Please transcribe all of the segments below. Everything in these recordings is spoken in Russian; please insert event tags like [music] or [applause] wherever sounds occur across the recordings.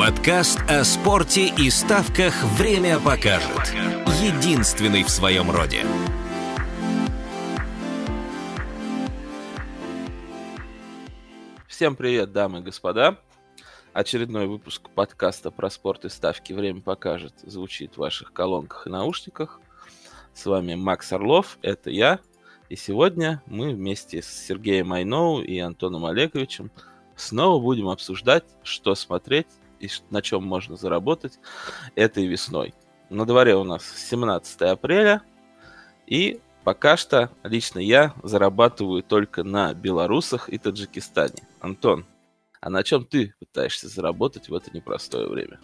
Подкаст о спорте и ставках «Время покажет». Единственный в своем роде. Всем привет, дамы и господа. Очередной выпуск подкаста про спорт и ставки «Время покажет» звучит в ваших колонках и наушниках. С вами Макс Орлов, это я. И сегодня мы вместе с Сергеем Айноу и Антоном Олеговичем снова будем обсуждать, что смотреть и на чем можно заработать этой весной. На дворе у нас 17 апреля, и пока что лично я зарабатываю только на белорусах и Таджикистане. Антон, а на чем ты пытаешься заработать в это непростое время?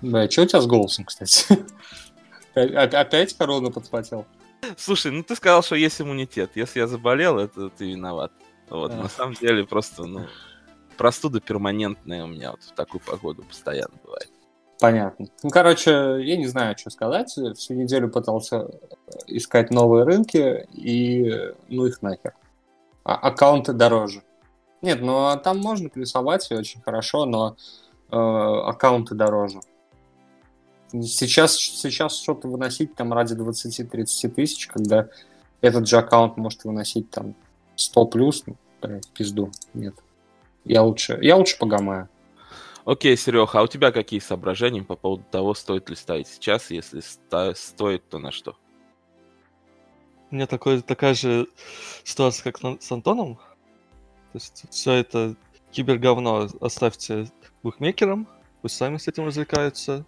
Да, что у тебя с голосом, кстати? [laughs] Опять корону подхватил? Слушай, ну ты сказал, что есть иммунитет. Если я заболел, это ты виноват. Вот, на самом деле просто, ну, простуда перманентная у меня вот в такую погоду постоянно бывает. Понятно. Ну, короче, я не знаю, что сказать. Всю неделю пытался искать новые рынки, и ну их нахер. А аккаунты дороже. Нет, ну а там можно плюсовать очень хорошо, но э, аккаунты дороже. Сейчас, сейчас что-то выносить там ради 20-30 тысяч, когда этот же аккаунт может выносить там 100 плюс, ну, пизду, нет. Я лучше, я лучше погамаю. Окей, Серега, а у тебя какие соображения по поводу того, стоит ли ставить сейчас? Если ста- стоит, то на что? У меня такой, такая же ситуация, как на, с Антоном. То есть все это киберговно оставьте букмекерам, пусть сами с этим развлекаются.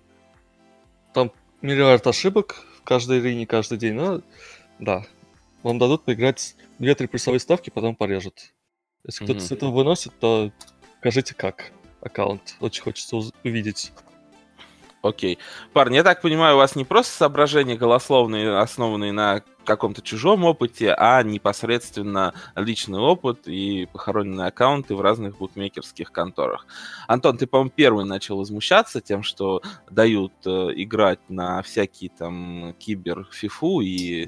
Там миллиард ошибок в каждой арене, каждый день, но да, вам дадут поиграть 2-3 плюсовые ставки, потом порежут. Если кто-то Мгм. с этого выносит, то скажите как аккаунт. Очень хочется увидеть. Окей. Парни, я так понимаю, у вас не просто соображения голословные, основанные на каком-то чужом опыте, а непосредственно личный опыт и похороненные аккаунты в разных букмекерских конторах. Антон, ты, по-моему, первый начал возмущаться тем, что дают э, играть на всякие там кибер FIFA у и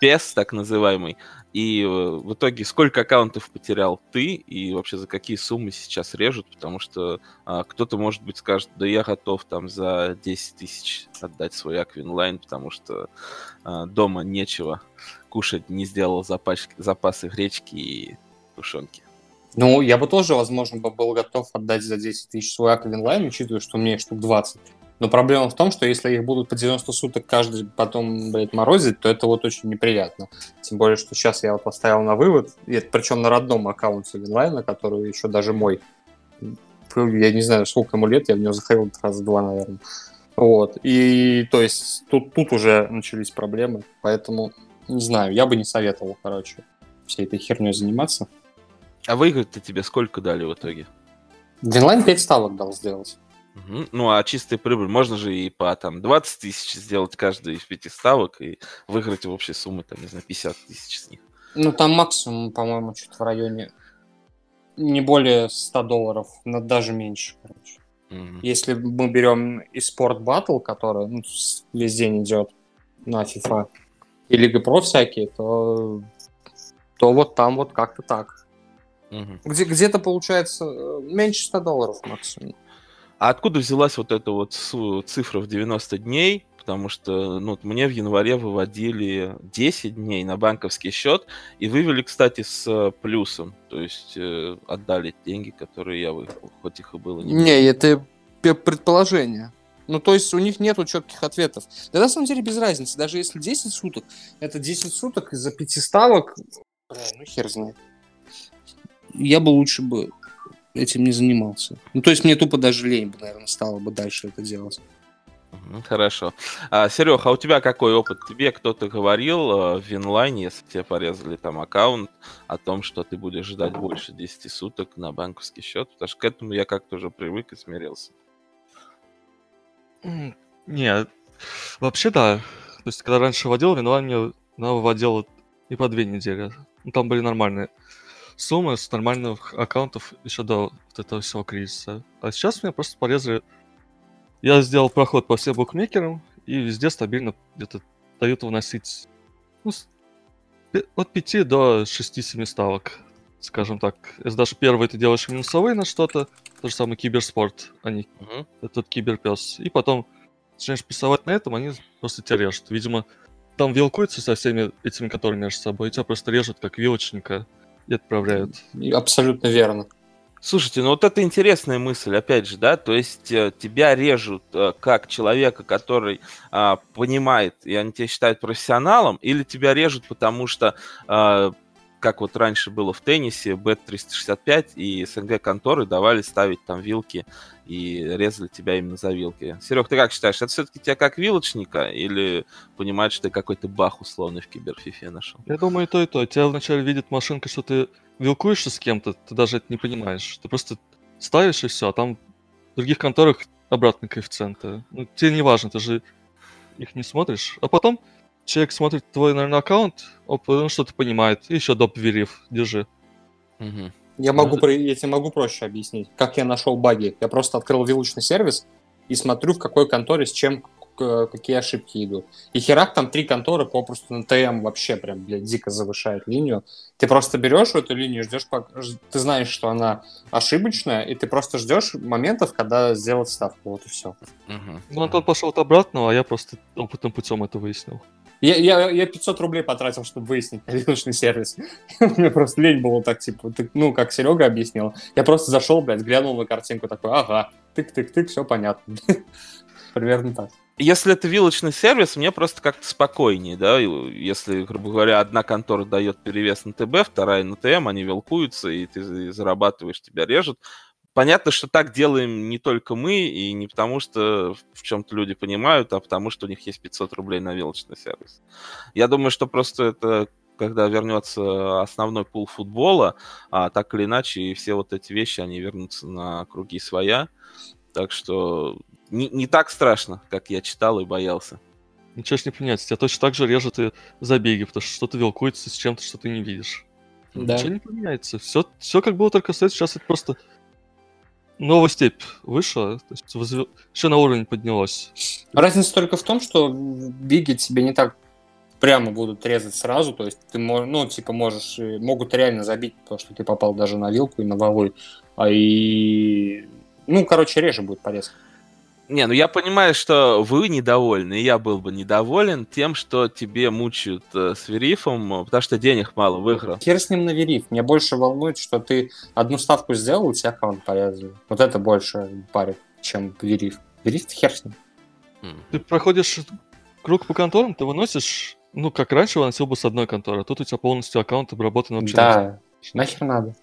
PES, так называемый. И э, в итоге сколько аккаунтов потерял ты и вообще за какие суммы сейчас режут, потому что а, кто-то, может быть, скажет, да я готов там за 10 тысяч отдать свой акк Винлайн, потому что а, дома нечего кушать, не сделал запас, запасы гречки и тушенки. Ну, я бы тоже, возможно, бы был готов отдать за 10 тысяч свой акк Винлайн, учитывая, что у меня штук 20. Но проблема в том, что если их будут по 90 суток каждый потом, блядь, морозить, то это вот очень неприятно. Тем более, что сейчас я вот поставил на вывод, и это причем на родном аккаунте Винлайна, который еще даже мой. Я не знаю, сколько ему лет, я в него заходил раза два, наверное. Вот. И то есть тут, тут уже начались проблемы, поэтому не знаю, я бы не советовал, короче, всей этой херней заниматься. А выиграть-то тебе сколько дали в итоге? Винлайн 5 ставок дал сделать. Мгм. Ну, а чистая прибыль, можно же и по там 20 тысяч сделать каждый из пяти ставок и выиграть в общей сумме, там, не знаю, 50 тысяч с них. Ну, там максимум, по-моему, что-то в районе не более 100 долларов, но даже меньше, короче. Мгм. Если мы берем и esports battle, который ну, весь день идет на FIFA, и Лига Про всякие, то, то вот там вот как-то так. Мгм. Где, где-то получается э, меньше 100 долларов максимум. А откуда взялась вот эта вот цифра в 90 дней? Потому что ну, мне в январе выводили 10 дней на банковский счет и вывели, кстати, с э, плюсом. То есть э, отдали деньги, которые я выиграл, хоть их и было не Не, это предположение. Ну, то есть у них нету четких ответов. Да на самом деле без разницы. Даже если 10 суток, это 10 суток из-за пяти ставок. Бля, ну хер знает. Я бы лучше бы этим не занимался. Ну, то есть мне тупо даже лень бы, наверное, стало бы дальше это делать. Хорошо. А, Серег, а у тебя какой опыт? Тебе кто-то говорил э, в Винлайне, если тебе порезали там аккаунт, о том, что ты будешь ждать больше 10 суток на банковский счет? Потому что к этому я как-то уже привык и смирился. М, Не, вообще да. То есть, когда раньше водил, Винлайн мне она выводила и по две недели. Ну, там были нормальные суммы с нормальных аккаунтов еще до вот этого всего кризиса. А сейчас меня просто порезали. Я сделал проход по всем букмекерам, и везде стабильно где-то дают выносить ну, от 5 до 6-7 ставок. скажем так, если даже первый ты делаешь минусовые на что-то, то же самое киберспорт, а не Мгм. этот киберпес. И потом начинаешь прессовать на этом, они просто тебя режут. Видимо, там вилкуются со всеми этими, которые между собой, и тебя просто режут как вилочника отправляют. Абсолютно верно. Слушайте, ну вот это интересная мысль, опять же, да, то есть э, тебя режут э, как человека, который а, понимает, и они тебя считают профессионалом, или тебя режут, потому что, а, как вот раньше было в теннисе, Bet365 и СНГ конторы давали ставить там вилки и резали тебя именно за вилки. Серег, ты как считаешь, это все-таки тебя как вилочника, или понимаешь, что ты какой-то бах условный в киберфифе нашел? Я думаю, и то, и то. Тебя вначале видит машинка, что ты вилкуешься с кем-то, ты даже это не понимаешь. Ты просто ставишь и все, а там в других конторах обратные коэффициенты. Ну, тебе не важно, ты же их не смотришь. А потом человек смотрит твой, наверное, аккаунт, оп, он что-то понимает, и еще доп. верив, держи. Мгм. Я, могу, про- я тебе могу проще объяснить, как я нашел баги. Я просто открыл вилочный сервис и смотрю, в какой конторе с чем какие ошибки идут. И херак там три конторы попросту на ТМ вообще прям, блядь, дико завышает линию. Ты просто берешь эту линию, ждешь, пока- ты знаешь, что она ошибочная, и ты просто ждешь моментов, когда сделать ставку. Вот и все. Мгм. Ну, Антон пошел от обратного, а я просто опытным путем это выяснил. Я, я, я 500 рублей потратил, чтобы выяснить вилочный сервис. [laughs] Мне просто лень было так, типа, ну, как Серега объяснил. Я просто зашел, блядь, глянул на картинку, такой, ага, тык-тык-тык, все понятно. [laughs] Примерно так. Если это вилочный сервис, мне просто как-то спокойнее, да, если, грубо говоря, одна контора дает перевес на ТБ, вторая на ТМ, они вилкуются, и ты за- зарабатываешь, тебя режут. Понятно, что так делаем не только мы, и не потому, что в чем-то люди понимают, а потому, что у них есть 500 рублей на вилочный сервис. Я думаю, что просто это когда вернется основной пул футбола, а так или иначе, и все вот эти вещи, они вернутся на круги своя. Так что не, не так страшно, как я читал и боялся. Ничего не поменяется. Тебя точно так же режут и забеги, потому что что-то вилкуется с чем-то, что ты не видишь. Да. Ничего не поменяется. Все, все как было только стоит. Сейчас это просто новая степь вышла. То есть возве- еще на уровень поднялось. Разница только в том, что в биге тебе не так прямо будут резать сразу, то есть ты можешь, ну, типа, можешь, э, могут реально забить, потому что ты попал даже на вилку и на валуй, а и, ну, короче, реже будет порезка. Не, ну я понимаю, что вы недовольны, и я был бы недоволен тем, что тебе мучают э, с верифом, э, потому что денег мало выиграл. Хер с ним на вериф. Меня больше волнует, что ты одну ставку сделал, у тебя аккаунт порезали. Вот это больше парит, чем вериф. Вериф хер с ним. М. Ты проходишь круг по конторам, ты выносишь, ну, как раньше выносил бы с одной конторы, а тут у тебя полностью аккаунт обработан вообще. Да, нахер надо.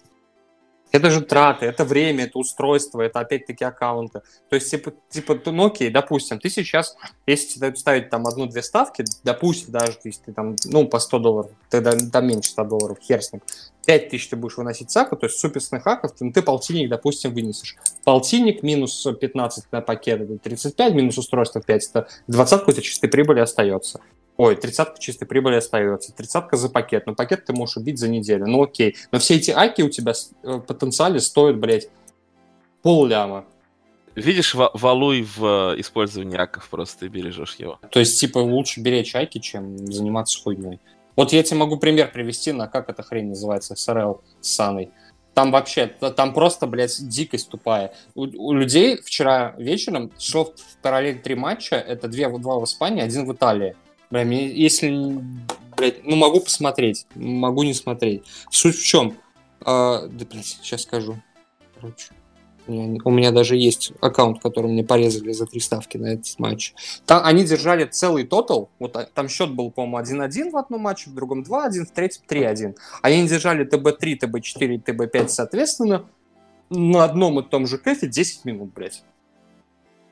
Это же траты, это время, это устройство, это опять-таки аккаунты. То есть, типа, типа ну окей, допустим, ты сейчас, если тебе ставить там одну-две ставки, допустим, даже если ты там, ну, по 100 долларов, тогда там меньше 100 долларов, хер с ним, 5 тысяч ты будешь выносить сака, то есть суперсных хаков, ты, ну, ты полтинник, допустим, вынесешь. Полтинник минус 15 на пакет, это 35, минус устройство 5, это 20 у тебя чистой прибыли остается. Ой, тридцатка чистой прибыли остается. Тридцатка за пакет. Но пакет ты можешь убить за неделю. Ну окей. Но все эти аки у тебя э, в потенциале стоят, блядь, пол ляма. Видишь, ва- валуй в э, использовании аков просто и бережешь его. То есть, типа, лучше беречь аки, чем заниматься хуйней. Вот я тебе могу пример привести на, как эта хрень называется, SRL с Саной. Там вообще, та- там просто, блядь, дикость тупая. У, у людей вчера вечером шло в параллель три матча, это две, два в Испании, один в Италии. Бля, если, блядь, ну могу посмотреть, могу не смотреть. Суть в чем? А, да, блядь, сейчас скажу. Короче, у меня, даже есть аккаунт, который мне порезали за три ставки на этот матч. Там, они держали целый тотал. Вот а, там счет был, по-моему, 1-1 в одном матче, в другом 2-1, в третьем 3-1. Они держали ТБ-3, ТБ-4 и ТБ-5 соответственно на одном и том же кэфе 10 минут, блядь.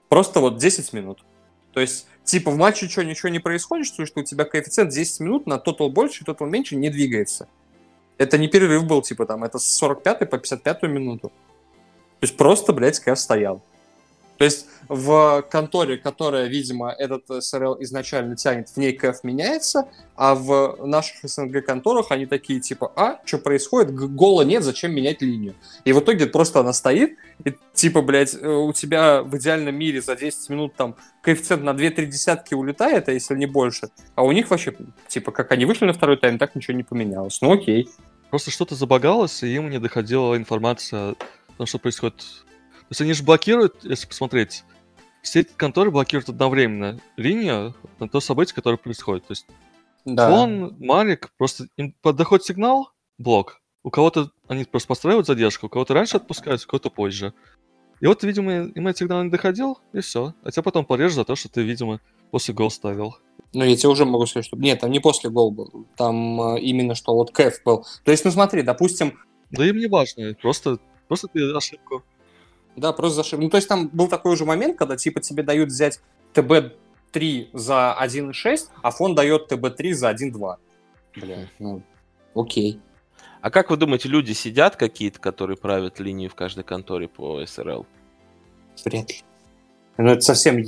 Просто вот 10 минут. То есть, типа, в матче что, ничего не происходит, что, что у тебя коэффициент 10 минут, на тотал больше, тотал меньше, не двигается. Это не перерыв был, типа, там, это с 45 по 55 минуту. То есть просто, блядь, кэф стоял. То есть в конторе, которая, видимо, этот СРЛ изначально тянет, в ней КФ меняется, а в наших СНГ конторах они такие типа, а, что происходит? Гола нет, зачем менять линию? И в итоге просто она стоит, и типа, блядь, э, у тебя в идеальном мире за 10 минут там коэффициент на 2-3 десятки улетает, а если не больше, а у них вообще, типа, как они вышли на второй тайм, так ничего не поменялось. Ну окей. просто что-то забагалось, и им не доходила информация о том, что происходит. То есть они же блокируют, если посмотреть, все эти конторы блокируют одновременно линию на то событие, которое происходит. То есть Да. фон, Марик, просто им доходит сигнал, блок. У кого-то они просто постраивают задержку, у кого-то раньше отпускают, у кого-то позже. И вот, видимо, им этот сигнал не доходил, и все. А тебя потом порежут за то, что ты, видимо, после гол ставил. Ну, я тебе уже могу сказать, что... Нет, там не после гол был. Там э, именно что вот кэф был. То есть, ну смотри, допустим, Да им не важно, просто, просто ты ошибку. Да, просто зашиб. Ну, то есть там был такой же момент, когда типа тебе дают взять ТБ-3 за 1.6, а фон дает ТБ-3 за 1.2. Бля, ну, окей. А как вы думаете, люди сидят какие-то, которые правят линию в каждой конторе по СРЛ? Вряд ли. Ну, это совсем,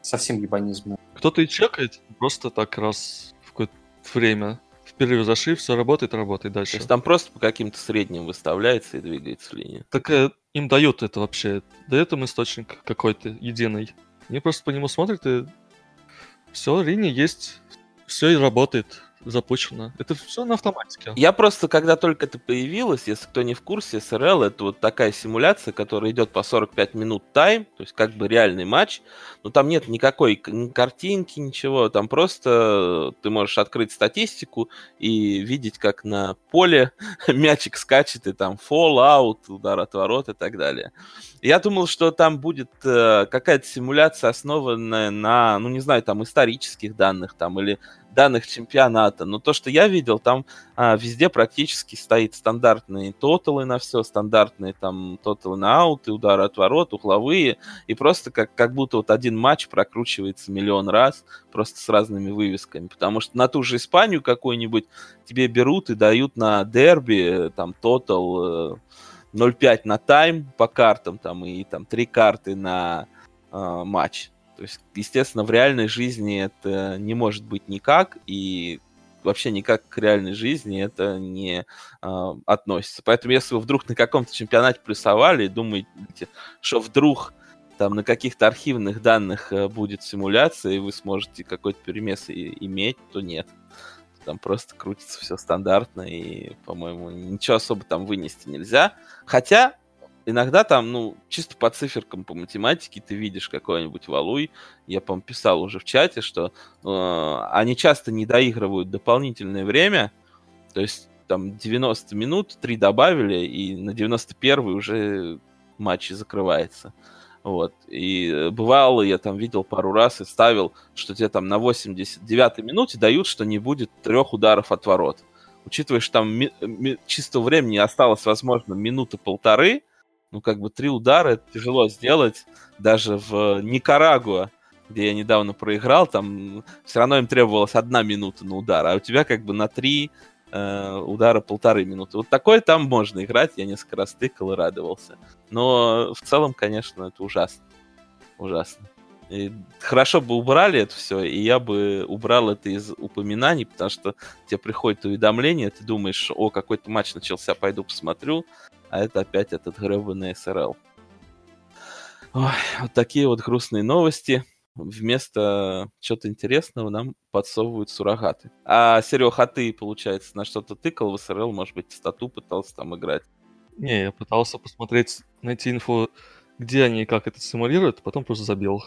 совсем ебанизм. Кто-то и чекает, просто так раз в какое-то время. В перерыв зашли, все работает, работает То дальше. есть там просто по каким-то средним выставляется и двигается линия. Так э, им дают это вообще. Дает им источник какой-то единый. Они просто по нему смотрят и все, линия есть, все и работает, запущено. Это все на автоматике. Я просто, когда только это появилось, если кто не в курсе, СРЛ это вот такая симуляция, которая идет по 45 минут тайм, то есть как бы реальный матч, но там нет никакой картинки, ничего, там просто ты можешь открыть статистику и видеть, как на поле [laughs] мячик скачет, и там фол, аут, удар от ворот и так далее. Я думал, что там будет э, какая-то симуляция, основанная на, ну не знаю, там исторических данных, там или данных чемпионата. Но то, что я видел, там а, везде практически стоит стандартные тоталы на все, стандартные там тоталы на ауты, удары от ворот, угловые, и просто как, как будто вот один матч прокручивается миллион раз, просто с разными вывесками. Потому что на ту же Испанию какую-нибудь тебе берут и дают на дерби, э, там, тотал э, 0,5 на тайм по картам, там, и там три карты на э, матч. То есть, естественно, в реальной жизни это не может быть никак, и вообще никак к реальной жизни это не э, относится. Поэтому, если вы вдруг на каком-то чемпионате плюсовали и думаете, что вдруг там на каких-то архивных данных э, будет симуляция, и вы сможете какой-то перемес и- иметь, то нет. Там просто крутится все стандартно, и, по-моему, ничего особо там вынести нельзя. Хотя иногда там, ну, чисто по циферкам, по математике ты видишь какой-нибудь валуй. Я, по-моему, писал уже в чате, что э, они часто не доигрывают дополнительное время. То есть там 90 минут, 3 добавили, и на 91 уже матч закрывается. Вот. И бывало, я там видел пару раз и ставил, что тебе там на 89-й минуте дают, что не будет трех ударов от ворот. Учитывая, что там ми- ми- чистого времени осталось, возможно, минуты полторы, ну, как бы три удара это тяжело сделать даже в Никарагуа, где я недавно проиграл, там все равно им требовалась одна минута на удар, а у тебя как бы на три э, удара полторы минуты. Вот такое там можно играть, я несколько раз тыкал и радовался. Но в целом, конечно, это ужасно. Ужасно. И хорошо бы убрали это все, и я бы убрал это из упоминаний, потому что тебе приходит уведомление, ты думаешь, о, какой-то матч начался, пойду посмотрю, а это опять этот гребаный СРЛ. Ой, вот такие вот грустные новости. Вместо чего-то интересного нам подсовывают суррогаты. А, Серег, а ты, получается, на что-то тыкал в СРЛ, может быть, стату пытался там играть? Не, я пытался посмотреть, найти инфу, где они и как это симулируют, потом просто забил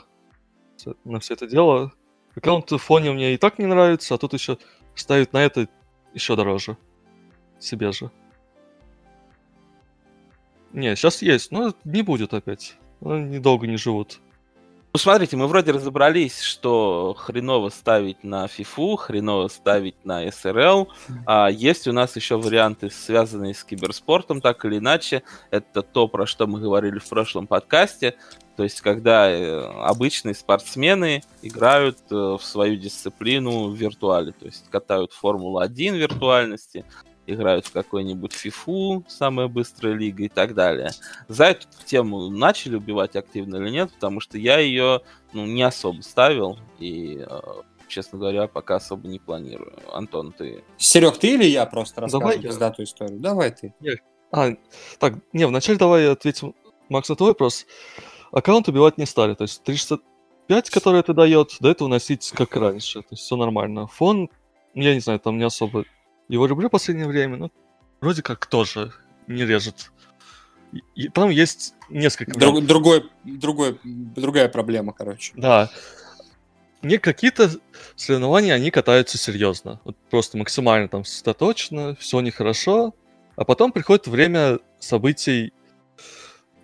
на все это дело. Аккаунт в фоне мне и так не нравится, а тут еще ставить на это еще дороже. Себе же. Не, сейчас есть, но не будет опять. Они долго не живут. Ну, смотрите, мы вроде разобрались, что хреново ставить на FIFA, хреново ставить на СРЛ. А есть у нас еще варианты, связанные с киберспортом, так или иначе. Это то, про что мы говорили в прошлом подкасте. То есть, когда э, обычные спортсмены играют э, в свою дисциплину в виртуале. То есть, катают Формулу-1 виртуальности, играют в какой-нибудь FIFA, самая быстрая лига и так далее за эту тему начали убивать активно или нет, потому что я ее ну, не особо ставил и, э, честно говоря, пока особо не планирую. Антон, ты... Серег, ты или я просто расскажу Давай я. пиздатую историю? Давай ты. А, так, не, вначале давай ответим, Макс, на твой вопрос. Аккаунт убивать не стали, то есть 365, который это дает, до этого носить как раньше, то есть все нормально. Фон, я не знаю, там не особо его люблю в последнее время, но вроде как тоже не режет. И, там есть несколько... Друг, другой, другой, другая проблема, короче. Да. Не какие-то соревнования, они катаются серьезно. Вот просто максимально там сосредоточено, все нехорошо. А потом приходит время событий,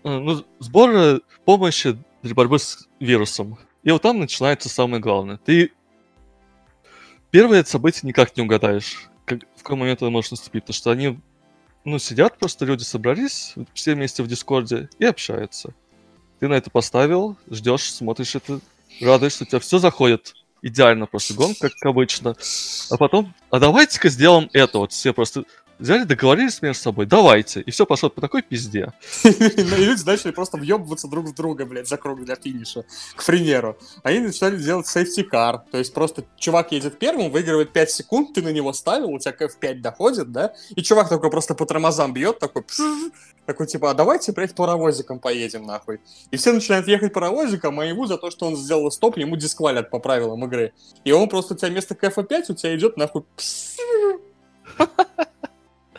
э, ну, сбора помощи для борьбы с вирусом. И вот там начинается самое главное. Ты первое событие никак не угадаешь, какой момент это может наступить, потому что они, ну, сидят просто, люди собрались, все вместе в Дискорде и общаются. Ты на это поставил, ждешь, смотришь это, радуешься, у тебя все заходит идеально просто гон, как обычно. А потом, а давайте-ка сделаем это. Вот все просто взяли, договорились между собой, давайте. И все пошло по такой пизде. [laughs] И люди начали просто въебываться друг в друга, блядь, за круг для финиша. К примеру. Они начали делать сейфти-кар. То есть просто чувак едет первым, выигрывает 5 секунд, ты на него ставил, у тебя в 5 доходит, да? И чувак такой просто по тормозам бьет, такой такой, типа, а давайте, блядь, паровозиком поедем, нахуй. И все начинают ехать паровозиком, а ему за то, что он сделал стоп, ему дисквалят по правилам игры. И он просто у тебя вместо КФ-5 у тебя идет, нахуй,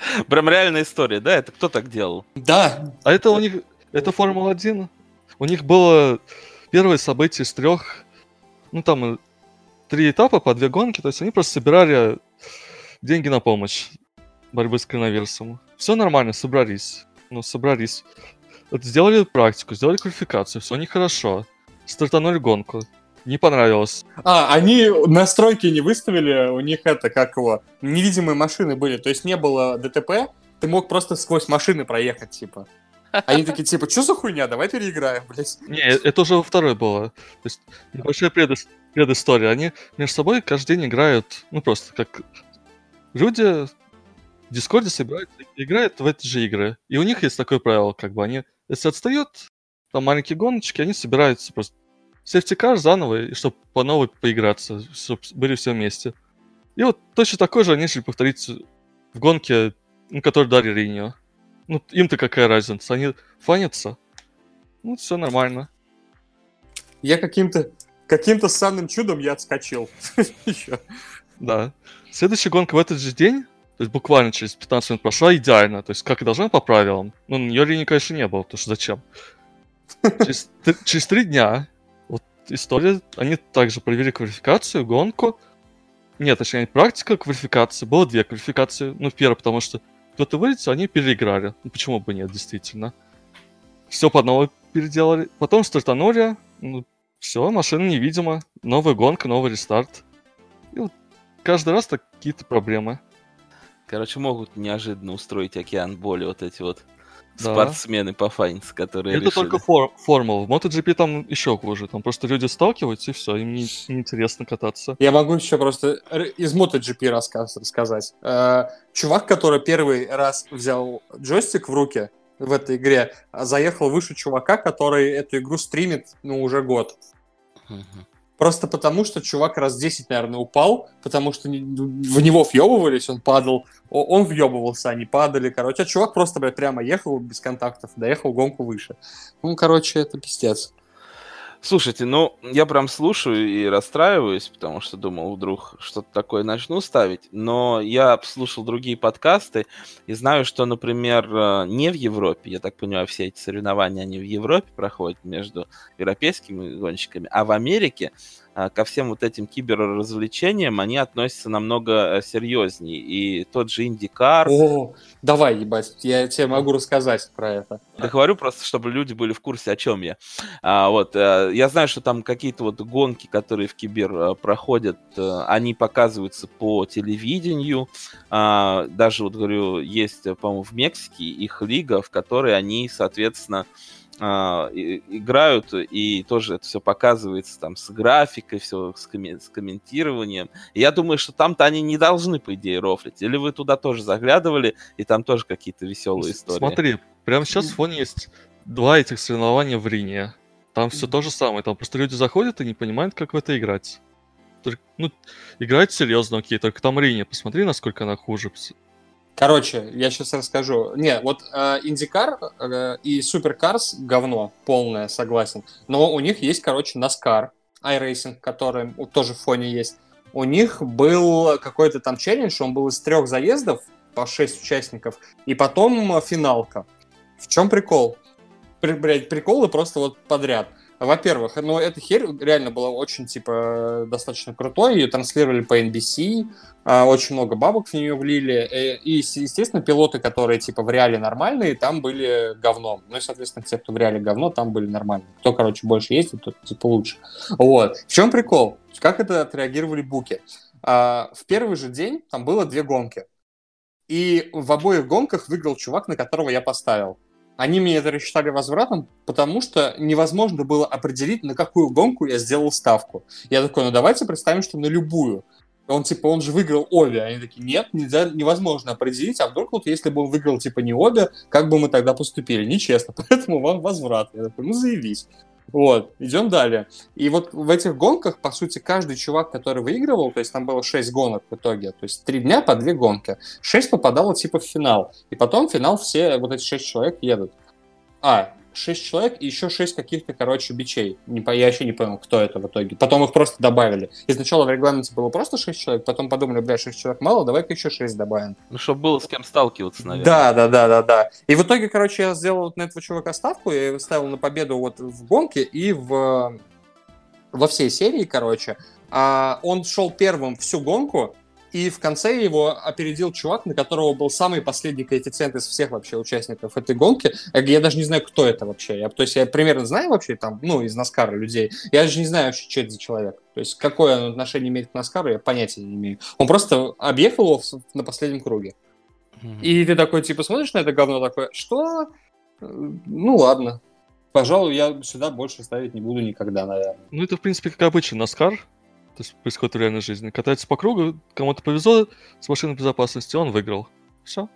[laughs] Прям реальная история, да? Это кто так делал? Да. А это у них, это Формула-1. У них было первое событие из трех, ну там три этапа по две гонки, то есть они просто собирали деньги на помощь борьбы с коронавирусом. Все нормально, собрались. Ну, собрались. Вот сделали практику, сделали квалификацию, все нехорошо. Стартанули гонку не понравилось. А, они настройки не выставили, у них это, как его, невидимые машины были, то есть не было ДТП, ты мог просто сквозь машины проехать, типа. Они такие, типа, что за хуйня, давай переиграем, блядь. Не, это уже во второй было. То есть небольшая предыс... предыстория. Они между собой каждый день играют, ну просто как люди в Дискорде собираются и играют в эти же игры. И у них есть такое правило, как бы они, если отстают, там маленькие гоночки, они собираются просто сефтикар заново, и чтобы по новой поиграться, чтобы были все вместе. И вот точно такой же они решили повторить в гонке, ну, которую дали Ринио. Ну, им-то какая разница? Они фанятся. Ну, все нормально. Я каким-то каким-то странным чудом я отскочил. [laughs] Да. Следующая гонка в этот же день, то есть буквально через 15 минут прошла идеально, то есть как и должна по правилам. Ну, на нее линии, конечно, не было, потому что зачем? Через, через три дня история, они также провели квалификацию, гонку. Нет, точнее, практика квалификации. Было две квалификации. Ну, первая, потому что кто-то вылетел, они переиграли. Ну, почему бы нет, действительно. Все по новой переделали. Потом стартанули. Ну, все, машина невидима. Новая гонка, новый рестарт. И вот каждый раз какие-то проблемы. Короче, могут неожиданно устроить океан боли вот эти вот да. спортсмены по файнс, которые Это решили. только фор- формула. В MotoGP там еще хуже. Там просто люди сталкиваются, и все, им не, неинтересно кататься. Я могу еще просто из MotoGP рассказ рассказать. Э, чувак, который первый раз взял джойстик в руки в этой игре, заехал выше чувака, который эту игру стримит, ну, уже год. Угу. Просто потому, что чувак раз 10, наверное, упал, потому что в него въебывались, он падал, он въебывался, они падали, короче. А чувак просто, блядь, прямо ехал без контактов, доехал гонку выше. Ну, короче, это пиздец. Слушайте, ну, я прям слушаю и расстраиваюсь, потому что думал, вдруг что-то такое начну ставить. Но я слушал другие подкасты и знаю, что, например, э, не в Европе, я так понимаю, все эти соревнования, они в Европе проходят между европейскими гонщиками, а в Америке ко всем вот этим киберразвлечениям они относятся намного э, серьезнее. И тот же Индикар... О, давай, ебать, я тебе могу рассказать про это. Да говорю просто, чтобы люди были в курсе, о чем я. А, вот, а, я знаю, что там какие-то вот гонки, которые в кибер а, проходят, а, они показываются по телевидению. А, даже, вот говорю, есть, по-моему, в Мексике их лига, в которой они, соответственно, а, играют, и тоже это все показывается там с графикой, все с, коммен- с комментированием. И я думаю, что там-то они не должны, по идее, рофлить. Или вы туда тоже заглядывали, и там тоже какие-то веселые истории. Смотри, прямо сейчас в фоне есть два этих соревнования в Рине. Там все то же самое. Там просто люди заходят и не понимают, как в это играть. Ну, играть серьезно, окей, только там Рине, посмотри, насколько она хуже. Короче, я сейчас расскажу. Не, вот э, Индикар э, и Суперкарс говно полное, согласен. Но у них есть, короче, Наскар, iRacing, который тоже в фоне есть. У них был какой-то там челлендж, он был из трех заездов, по 6 участников, и потом финалка. В чем прикол? При, блядь, приколы просто вот подряд. Во-первых, ну, эта херь реально была очень, типа, достаточно крутой. Ее транслировали по NBC, а, очень много бабок в нее влили. Э, и, естественно, пилоты, которые, типа, в реале нормальные, там были говном. Ну и, соответственно, те, кто в реале говно, там были нормальные. Кто, короче, больше ездит, тот, типа, лучше. Вот. В чем прикол? Как это отреагировали буки? А, в первый же день там было две гонки. И в обоих гонках выиграл чувак, на которого я поставил. Они мне это рассчитали возвратом, потому что невозможно было определить, на какую гонку я сделал ставку. Я такой, ну давайте представим, что на любую. Он типа, он же выиграл обе. Они такие, нет, нельзя, невозможно определить. А вдруг вот если бы он выиграл типа не обе, как бы мы тогда поступили? Нечестно, [laughs] поэтому вам возврат. Я такой, ну заявись. Вот, идем далее. И вот в этих гонках, по сути, каждый чувак, который выигрывал, то есть там было 6 гонок в итоге, то есть 3 дня по 2 гонки, 6 попадало типа в финал. И потом в финал все вот эти 6 человек едут. А, 6 человек и еще 6 каких-то, короче, бичей. Не, я еще не понял, кто это в итоге. Потом их просто добавили. Изначально в регламенте было просто 6 человек, потом подумали, бля, 6 человек мало, давай-ка еще 6 добавим. Ну, чтобы было с кем сталкиваться, наверное. Да, да, да, да, да. И в итоге, короче, я сделал вот на этого чувака ставку, я его ставил на победу вот в гонке и в во всей серии, короче. А он шел первым всю гонку, и в конце его опередил чувак, на которого был самый последний коэффициент из всех вообще участников этой гонки. Я даже не знаю, кто это вообще. Я, то есть я примерно знаю вообще там, ну, из Наскара людей. Я даже не знаю вообще, что это за человек. То есть какое он отношение имеет к Наскару, я понятия не имею. Он просто объехал его на последнем круге. Mm-hmm. И ты такой, типа, смотришь на это говно такое, что? Ну, ладно. Пожалуй, я сюда больше ставить не буду никогда, наверное. Ну, это, в принципе, как обычно, Наскар то есть происходит в реальной жизни. Катается по кругу, кому-то повезло с машиной безопасности, он выиграл. Все.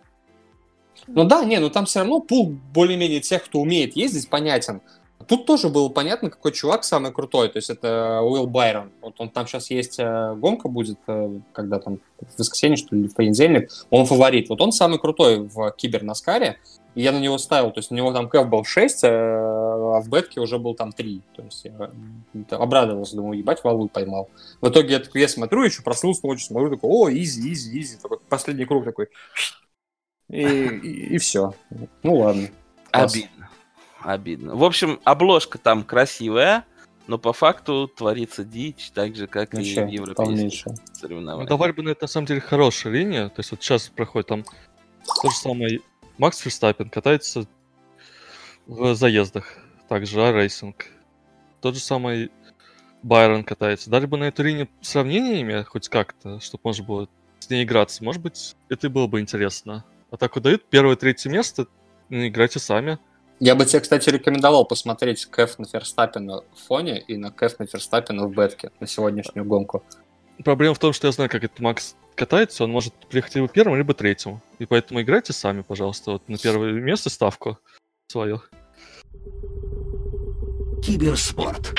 Ну да, не, но там все равно пул более-менее тех, кто умеет ездить, понятен. Тут тоже было понятно, какой чувак самый крутой. То есть это Уилл Байрон. Вот он там сейчас есть э, гонка будет, э, когда там в воскресенье, что ли, в понедельник. Он фаворит. Вот он самый крутой в кибернаскаре. И я на него ставил. То есть у него там кэф был 6, э, а в бетке уже был там 3. То есть я обрадовался, думаю, ебать, value поймал. В итоге я, такой, я смотрю, еще проснулся ночью, смотрю, такой, о, easy, easy, easy. Такой, последний круг такой. И, и, и все. Ну ладно. Обидно обидно. В общем, обложка там красивая, но по факту творится дичь, так же, как ну, и в европейских соревнованиях. Ну, давай бы, это на самом деле хорошая линия. То есть вот сейчас проходит там то же самое. Макс Ферстаппин катается в заездах. Также А-рейсинг. Тот же самый Байрон катается. Дали бы на эту линию сравнениями хоть как-то, чтобы можно было с ней играться. Может быть, это было бы интересно. А так вот дают первое, третье место, ну, играйте сами. Я бы тебе, кстати, рекомендовал посмотреть Кэф на Ферстаппина в фоне и на Кэф на Ферстаппина в бетке на сегодняшнюю гонку. Проблема в том, что я знаю, как этот Макс катается, он может приехать либо первым, либо третьим. И поэтому играйте сами, пожалуйста, вот на первое место ставку свою. Киберспорт.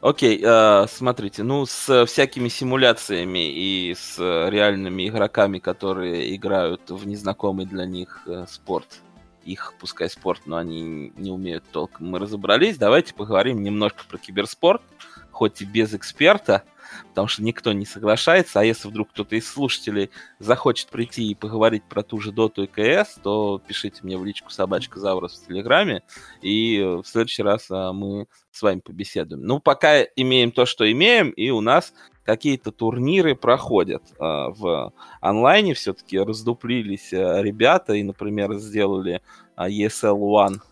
Окей, э, смотрите, ну с всякими симуляциями и с реальными игроками, которые играют в незнакомый для них э, спорт, их, пускай спорт, но они не умеют толком. Мы разобрались. Давайте поговорим немножко про киберспорт, хоть и без эксперта, потому что никто не соглашается. А если вдруг кто-то из слушателей захочет прийти и поговорить про ту же доту и КС, то пишите мне в личку собачка Заврос в Телеграме, и в следующий раз а, мы с вами побеседуем. Ну, пока имеем то, что имеем, и у нас какие-то турниры проходят э, в онлайне, все-таки раздуплились э, ребята и, например, сделали э, ESL One э,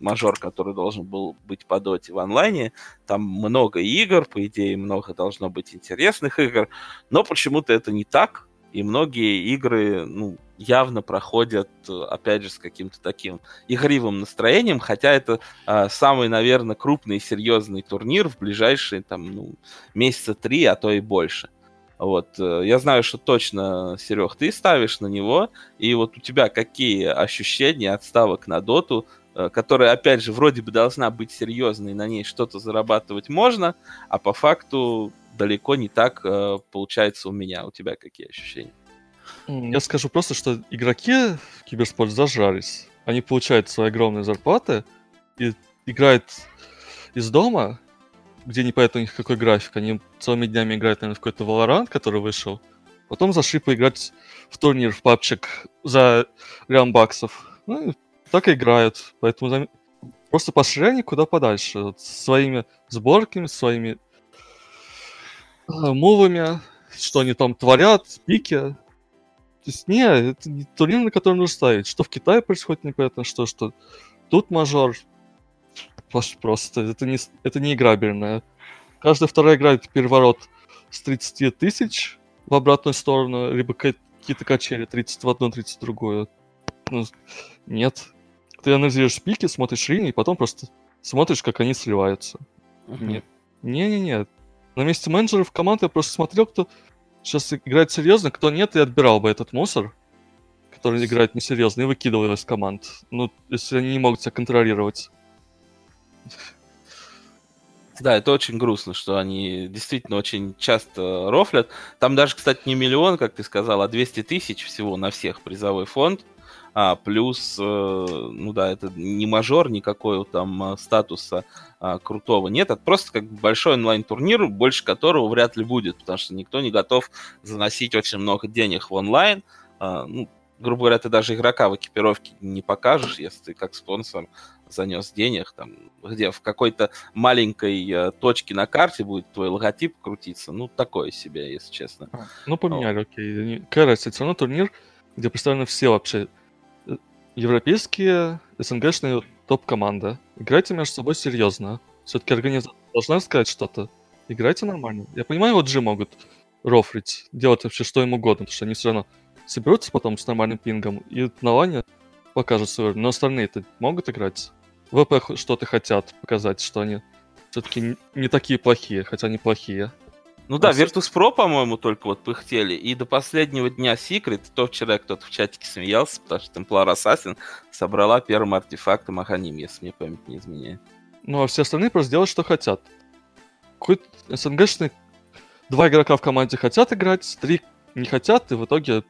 мажор, который должен был быть по доте в онлайне. Там много игр, по идее, много должно быть интересных игр, но почему-то это не так, и многие игры, ну, явно проходят, опять же, с каким-то таким игривым настроением, хотя это а, самый, наверное, крупный и серьезный турнир в ближайшие, там, ну, месяца три, а то и больше. Вот, э, я знаю, что точно, Серег, ты ставишь на него, и вот у тебя какие ощущения от ставок на доту, э, которая, опять же, вроде бы должна быть серьезной, на ней что-то зарабатывать можно, а по факту далеко не так э, получается у меня. У тебя какие ощущения? Я скажу просто, что игроки в киберспорт зажрались. Они получают свои огромные зарплаты и играют из дома, где непонятно у них какой график. Они целыми днями играют, наверное, в какой-то Valorant, который вышел. Потом зашли поиграть в турнир в папчик за лям баксов. Ну, так и играют. Поэтому просто пошли куда подальше. Вот, своими сборками, своими э, мувами, что они там творят, пики. То есть, не, это не турнир, на который нужно ставить. Что в Китае происходит, непонятно что, что тут мажор. Просто, это не, это не играбельная. Каждая вторая игра это переворот с 30 тысяч в обратную сторону, либо ка- какие-то качели 30 в одну, 30 в другую. Ну, нет. Ты анализируешь пики, смотришь линии, и потом просто смотришь, как они сливаются. Нет. Не-не-не. На месте менеджеров команды я просто смотрел, кто сейчас играет серьезно, кто нет, и отбирал бы этот мусор, который играет несерьезно, и выкидывал его из команд. Ну, если они не могут себя контролировать. Да, это очень грустно, что они действительно очень часто рофлят. Там даже, кстати, не миллион, как ты сказал, а 200 тысяч всего на всех призовой фонд. А, плюс, э, ну да, это не мажор, никакой там а, статуса а, крутого нет. Это просто как большой онлайн-турнир, больше которого вряд ли будет, потому что никто не готов заносить очень много денег в онлайн. А, ну, грубо говоря, ты даже игрока в экипировке не покажешь, если ты как спонсор занес денег, там, где в какой-то маленькой э, точке на карте будет твой логотип крутиться. Ну, такое себе, если честно. Ну, поменяли, окей. Они- Какая разница? Все равно турнир, где представлены все вообще э, европейские, СНГшные топ-команды. Играйте между собой серьезно. Все-таки организация должна сказать что-то. Играйте нормально. Я понимаю, вот G могут рофлить, делать вообще что им угодно, потому что они все равно соберутся потом с нормальным пингом и на лане покажут свой. Но остальные-то могут играть. ВП что-то хотят показать, что они все-таки не такие плохие, хотя они плохие. Ну да, А, собственно- Virtus.pro, по-моему, только вот пыхтели. И до последнего дня Secret, то вчера кто-то в чатике смеялся, потому что Templar Assassin собрала первым артефактом Аханим, если мне память не изменяет. Ну, а все остальные просто делают, что хотят. Какой-то СНГшный... Два игрока в команде хотят играть, три не хотят, и в итоге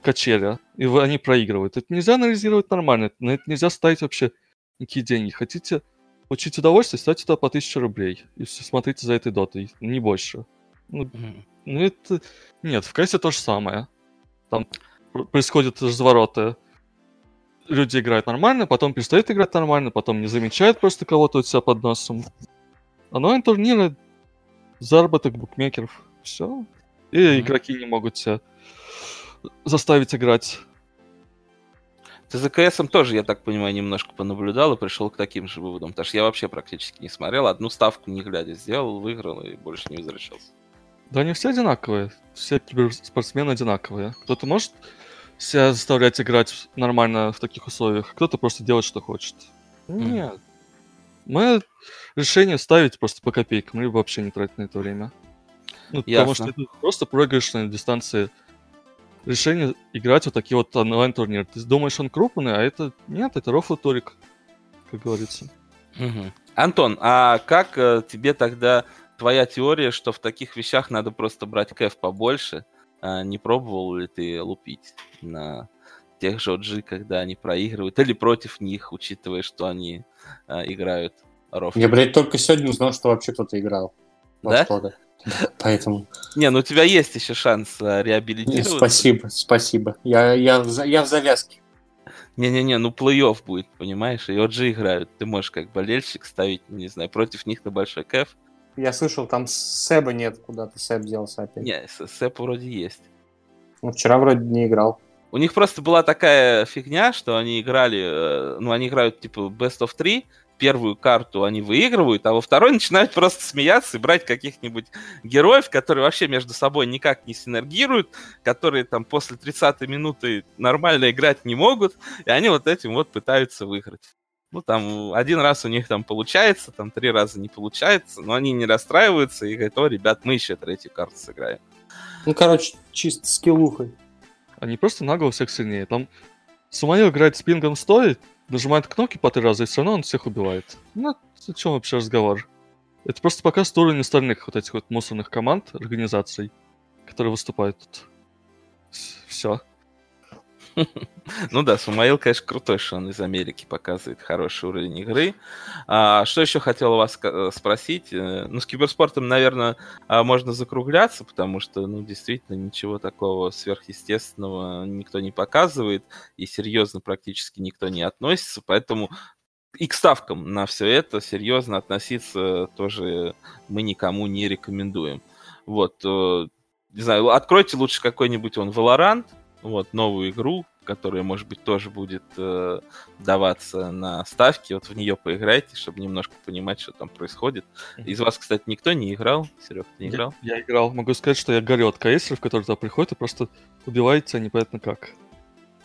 качели. И они проигрывают. Это нельзя анализировать нормально. На это нельзя ставить вообще никакие деньги. Хотите получить удовольствие, ставьте туда по 1000 рублей. И все, смотрите за этой дотой. Не больше. Ну, ну это... Нет, в кайсе то же самое. Там пр- происходят развороты. Люди играют нормально, потом перестают играть нормально, потом не замечают просто кого-то у себя под носом. Онлайн-турниры, заработок букмекеров. Все. И Мгм. игроки не могут себя заставить играть. Ты за КСом тоже, я так понимаю, немножко понаблюдал и пришел к таким же выводам. Потому что я вообще практически не смотрел. Одну ставку не глядя сделал, выиграл и больше не возвращался. Да они все одинаковые. Все киберспортсмены одинаковые. Кто-то может себя заставлять играть нормально в таких условиях, кто-то просто делает, что хочет. Нет. Мы решение ставить просто по копейкам, либо вообще не тратить на это время. Ну, потому Ясно. что это просто проигрышные дистанции. Решение играть вот такие вот онлайн-турниры. Ты думаешь, он крупный, а это... Нет, это рофл турик, как говорится. Мгм. Антон, а как э, тебе тогда твоя теория, что в таких вещах надо просто брать кэф побольше? А не пробовал ли ты лупить на тех же OG, когда они проигрывают, или против них, учитывая, что они а, играют рофл? Я, блядь, только сегодня узнал, что вообще кто-то играл. во Да? что-то. [laughs] Поэтому Не, ну у тебя есть еще шанс а, реабилитироваться. спасибо, спасибо. Я, я, я в завязке. Не-не-не, ну плей-офф будет, понимаешь? И OG играют. Ты можешь как болельщик ставить, не знаю, против них на большой кэф. Я слышал, там Себа нет, куда-то Себ делся опять. Не, с- Сэп вроде есть. Ну, вчера вроде не играл. У них просто была такая фигня, что они играли, э, ну, они играют типа Best of 3, первую карту они выигрывают, а во второй [laughs] начинают просто смеяться и брать каких-нибудь героев, которые вообще между собой никак не синергируют, которые там после 30 минуты нормально играть не могут, и они вот этим вот пытаются выиграть. Ну, там, один раз у них там получается, там, три раза не получается, но они не расстраиваются и говорят, о, ребят, мы еще третью карту сыграем. Ну, короче, чисто скиллухой. Они просто нагло всех сильнее. Там Сумаил играет с пингом 100, и нажимает кнопки по три раза, и все равно он всех убивает. Ну, о чем вообще разговор? Это просто показывает уровень остальных вот этих вот мусорных команд, организаций, которые выступают тут. Все. [laughs] Ну да, Сумаил, конечно, крутой, что он из Америки показывает хороший уровень игры. А, что еще хотел вас э, спросить? Э, ну, с киберспортом, наверное, а, можно закругляться, потому что, ну, действительно, ничего такого сверхъестественного никто не показывает, и серьезно практически никто не относится, поэтому и к ставкам на все это серьезно относиться тоже мы никому не рекомендуем. Вот, э, не знаю, откройте лучше какой-нибудь он Valorant, вот, новую игру, которая, может быть, тоже будет э, даваться на ставки. Вот в нее поиграйте, чтобы немножко понимать, что там происходит. Из вас, кстати, никто не играл? Серег, ты не играл? Я, я играл. Могу сказать, что я горю от кейсеров, которые туда приходят и просто убиваются непонятно как.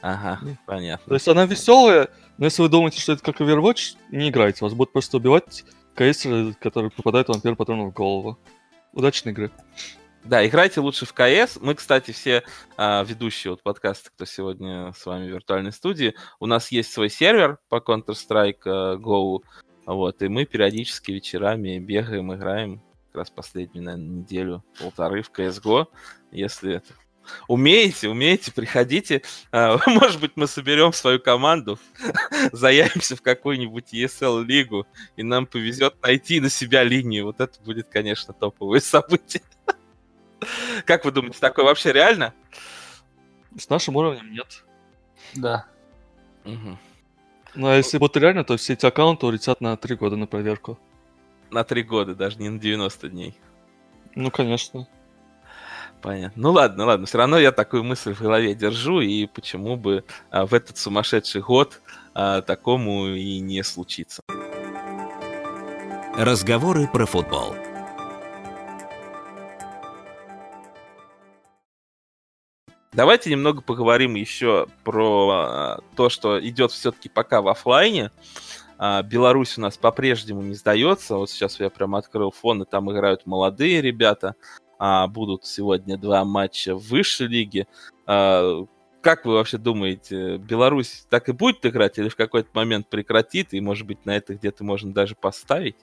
Ага, понятно. То есть она веселая, но если вы думаете, что это как Overwatch, не играйте. Вас будут просто убивать кейсеры, которые попадают вам первым патроном в голову. Удачной игры. Да, играйте лучше в КС. Мы, кстати, все а, ведущие вот подкаста, кто сегодня с вами в виртуальной студии, у нас есть свой сервер по Counter-Strike uh, Go, вот, и мы периодически вечерами бегаем, играем, как раз последнюю, наверное, неделю, полторы в CSGO, если это Умеете, умеете, приходите. А, [laughs] может быть, мы соберем свою команду, [laughs] заявимся в какую-нибудь ESL-лигу, и нам повезет найти на себя линию. Вот это будет, конечно, топовое событие. [laughs] [laughs] Как вы думаете, такое вообще реально? С нашим уровнем нет. Да. Угу. Ну а если будет реально, то все эти аккаунты улетят на 3 года на проверку. На 3 года, даже не на 90 дней. Ну, конечно. Понятно. Ну ладно, ладно. Все равно я такую мысль в голове держу, и почему бы а, в этот сумасшедший год а, такому и не случиться. Разговоры про футбол. Давайте немного поговорим еще про а, то, что идет все-таки пока в офлайне. А, Беларусь у нас по-прежнему не сдается. Вот сейчас я прям открыл фон, и там играют молодые ребята. А, будут сегодня два матча в высшей лиге. Как вы вообще думаете, Беларусь так и будет играть или в какой-то момент прекратит, и, может быть, на это где-то можно даже поставить?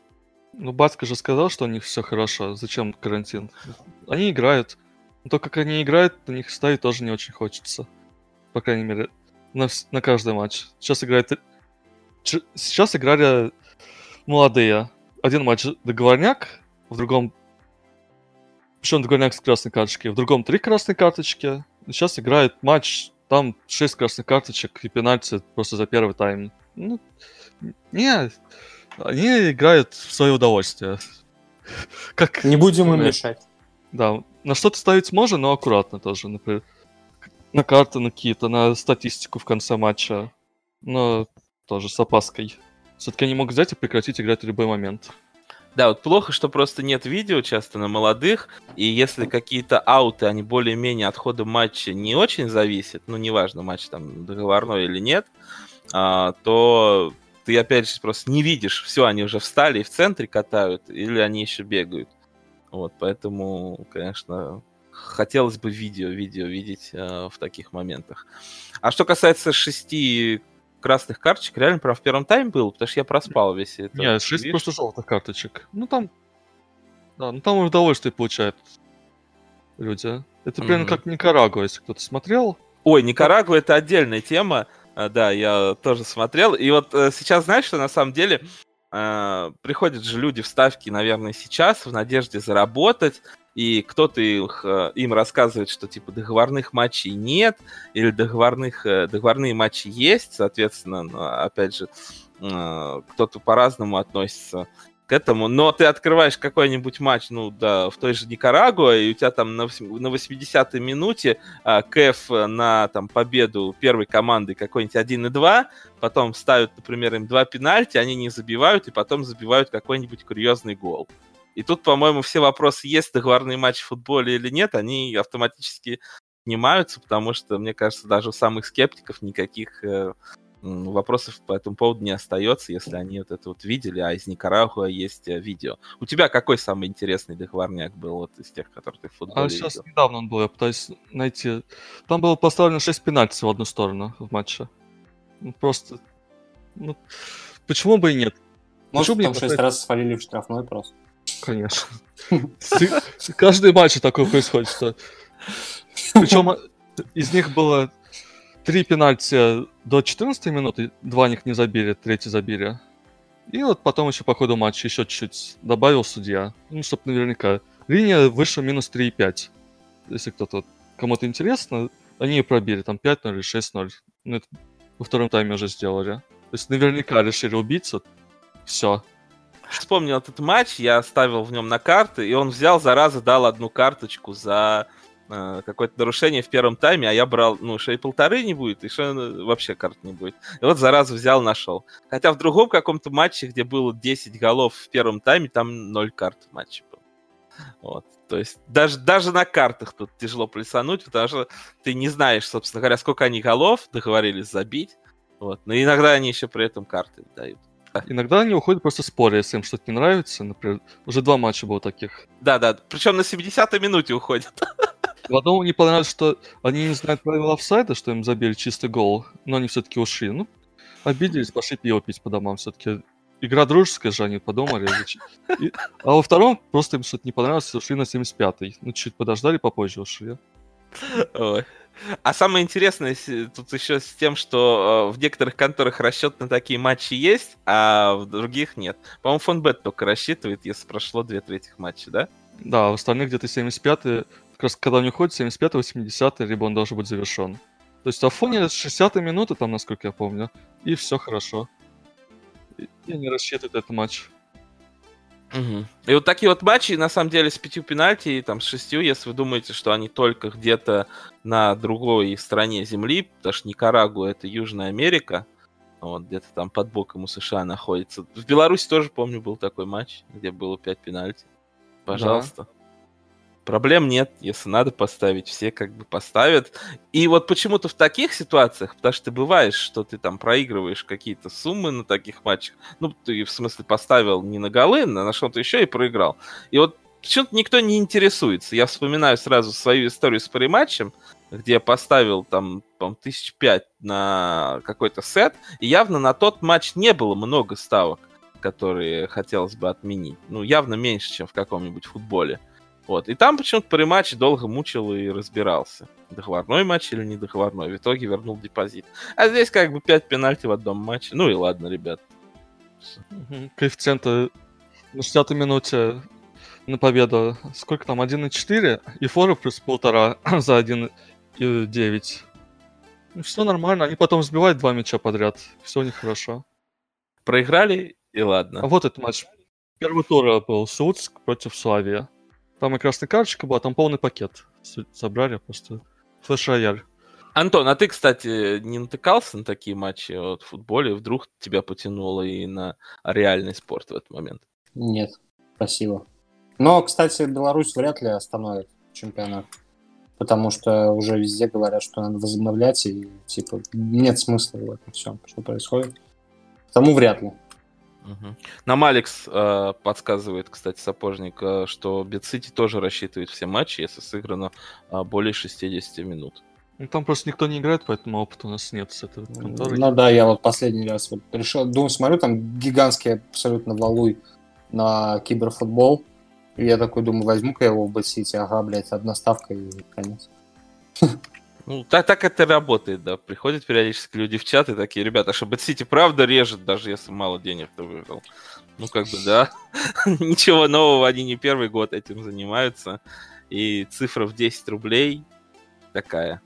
Ну, Батька же сказал, что у них все хорошо. Зачем карантин? Они играют. Но то, как они играют, на них ставить тоже не очень хочется. По крайней мере, на, на каждый матч. Сейчас играет... Сейчас играли молодые. Один матч договорняк, в другом... Причем договорняк с красной карточки, в другом три красные карточки. Сейчас играет матч, там шесть красных карточек и пенальти просто за первый тайм. Ну, не, они играют в свое удовольствие. [laughs] Как... Не будем им мешать. Да, на что-то ставить можно, но аккуратно тоже. Например, на карты на какие-то, на статистику в конце матча. Но тоже с опаской. Все-таки они могут взять и прекратить играть в любой момент. Да, вот плохо, что просто нет видео часто на молодых, и если какие-то ауты, они более-менее от хода матча не очень зависят, ну, неважно, матч там договорной или нет, а, то ты, опять же, просто не видишь, все, они уже встали и в центре катают, или они еще бегают. Вот, поэтому, конечно, хотелось бы видео, видео видеть э, в таких моментах. А что касается шести красных карточек, реально прям в первом тайме был, потому что я проспал весь это. Нет, шесть видишь? просто желтых карточек. Ну там, да, ну там удовольствие получают люди. Это примерно mm-hmm. как Никарагуа, если кто-то смотрел. Ой, Никарагуа это отдельная тема. А, да, я тоже смотрел. И вот э, сейчас, знаешь, что на самом деле э, приходят же люди в ставки, наверное, сейчас в надежде заработать, и кто-то их, э, им рассказывает, что типа договорных матчей нет, или договорных, э, договорные матчи есть, соответственно, опять же, кто-то по-разному относится к этому, но ты открываешь какой-нибудь матч, ну да, в той же Никарагуа, и у тебя там на, на 80-й минуте а, КФ на там победу первой команды какой-нибудь 1 и 2, потом ставят, например, им два пенальти, они не забивают, и потом забивают какой-нибудь курьезный гол. И тут, по-моему, все вопросы, есть договорный матч в футболе или нет, они автоматически снимаются, потому что, мне кажется, даже у самых скептиков никаких э, вопросов по этому поводу не остается, если они вот это вот видели, а из Никарагуа есть э, видео. У тебя какой самый интересный договорняк был вот из тех, которые ты в футболе А сейчас видел? недавно он был, я пытаюсь найти. Там было поставлено 6 пенальти в одну сторону в матче. Ну, просто... Ну, почему бы и нет? Может, почему там 6 поставить... раз свалили в штрафной просто? Конечно. [laughs] Каждый матч такое происходит, что... Причем из них было три пенальти до 14 минуты, два них не забили, третий забили. И вот потом еще по ходу матча еще чуть-чуть добавил судья, ну, чтобы наверняка. Линия выше минус 3,5. Если кто-то, кому-то интересно, они ее пробили, там 5-0 или 6-0. Ну, это во втором тайме уже сделали. То есть наверняка решили убиться. Все. Вспомнил этот матч, я ставил в нем на карты, и он взял, зараза, дал одну карточку за э, какое-то нарушение в первом тайме, а я брал, ну, что и полторы не будет, и что вообще карт не будет. И вот зараза взял, нашел. Хотя в другом каком-то матче, где было 10 голов в первом тайме, там 0 карт в матче было. Вот. То есть даже, даже на картах тут тяжело плесануть, потому что ты не знаешь, собственно говоря, сколько они голов договорились забить. Вот. Но иногда они еще при этом карты дают. Иногда они уходят просто споря, если им что-то не нравится. Например, уже два матча было таких. Да, да. Причем на 70-й минуте уходят. [laughs] В одном мне понравилось, что они не знают правила офсайда, что им забили чистый гол, но они все-таки ушли. Ну, обиделись, пошли пиво пить по домам. Все-таки игра дружеская же, они подумали. И, а во втором просто им что-то не понравилось, ушли на 75-й. Ну, чуть подождали, попозже ушли. Ой. А самое интересное тут еще с тем, что э, в некоторых конторах расчет на такие матчи есть, а в других нет. По-моему, фонбет только рассчитывает, если прошло две трети матча, да? Да, в остальных где-то 75-й, как раз когда он уходит, 75-й, 80-й, либо он должен быть завершен. То есть Афоне 60-й минуты, там, насколько я помню, и все хорошо. И они рассчитывают этот матч. Угу. И вот такие вот матчи, на самом деле, с пятью пенальти и там с шестью, если вы думаете, что они только где-то на другой стороне Земли, потому что Никарагуа это Южная Америка, вот, где-то там под боком у США находится. В Беларуси тоже, помню, был такой матч, где было пять пенальти. Пожалуйста. Да. Проблем нет, если надо поставить, все как бы поставят. И вот почему-то в таких ситуациях, потому что ты бываешь, что ты там проигрываешь какие-то суммы на таких матчах, ну, ты в смысле поставил не на голы, а на что-то еще и проиграл. И вот почему-то никто не интересуется. Я вспоминаю сразу свою историю с париматчем, где я поставил там, по тысяч пять на какой-то сет, и явно на тот матч не было много ставок, которые хотелось бы отменить. Ну, явно меньше, чем в каком-нибудь футболе. Вот. И там почему-то при матче долго мучил и разбирался. Договорной матч или не договорной. В итоге вернул депозит. А здесь как бы 5 пенальти в одном матче. Ну и ладно, ребят. Коэффициенты на 60 минуте на победу. Сколько там? 1,4? И фора плюс полтора [clears throat] за 1,9. Ну, все нормально. Они потом сбивают два мяча подряд. Все у них хорошо. Проиграли, и ладно. А вот этот матч. Первый тур был Суцк против Славия. Там и красная карточка была, там полный пакет. Собрали просто флеш-рояль. Антон, а ты, кстати, не натыкался на такие матчи вот, в футболе? Вдруг тебя потянуло и на реальный спорт в этот момент? Нет, спасибо. Но, кстати, Беларусь вряд ли остановит чемпионат. Потому что уже везде говорят, что надо возобновлять, и типа нет смысла в этом всем, что происходит. Тому вряд ли. Угу. Нам Алекс э, подсказывает, кстати, сапожник, э, что BetCity тоже рассчитывает все матчи, если сыграно э, более 60 минут. Ну, там просто никто не играет, поэтому опыта у нас нет с этой конторой. Ну да, я вот последний раз вот решил, думаю, смотрю, там гигантский абсолютно валуй на киберфутбол. И я такой думаю, возьму-ка я его в BetCity, ага, блядь, одна ставка и конец. [laughs] Ну, так, так это работает, да. Приходят периодически люди в чат и такие, ребята, что Сити правда режет, даже если мало денег ты выиграл. Ну, как бы, да. [laughs] Ничего нового, они не первый год этим занимаются. И цифра в 10 рублей такая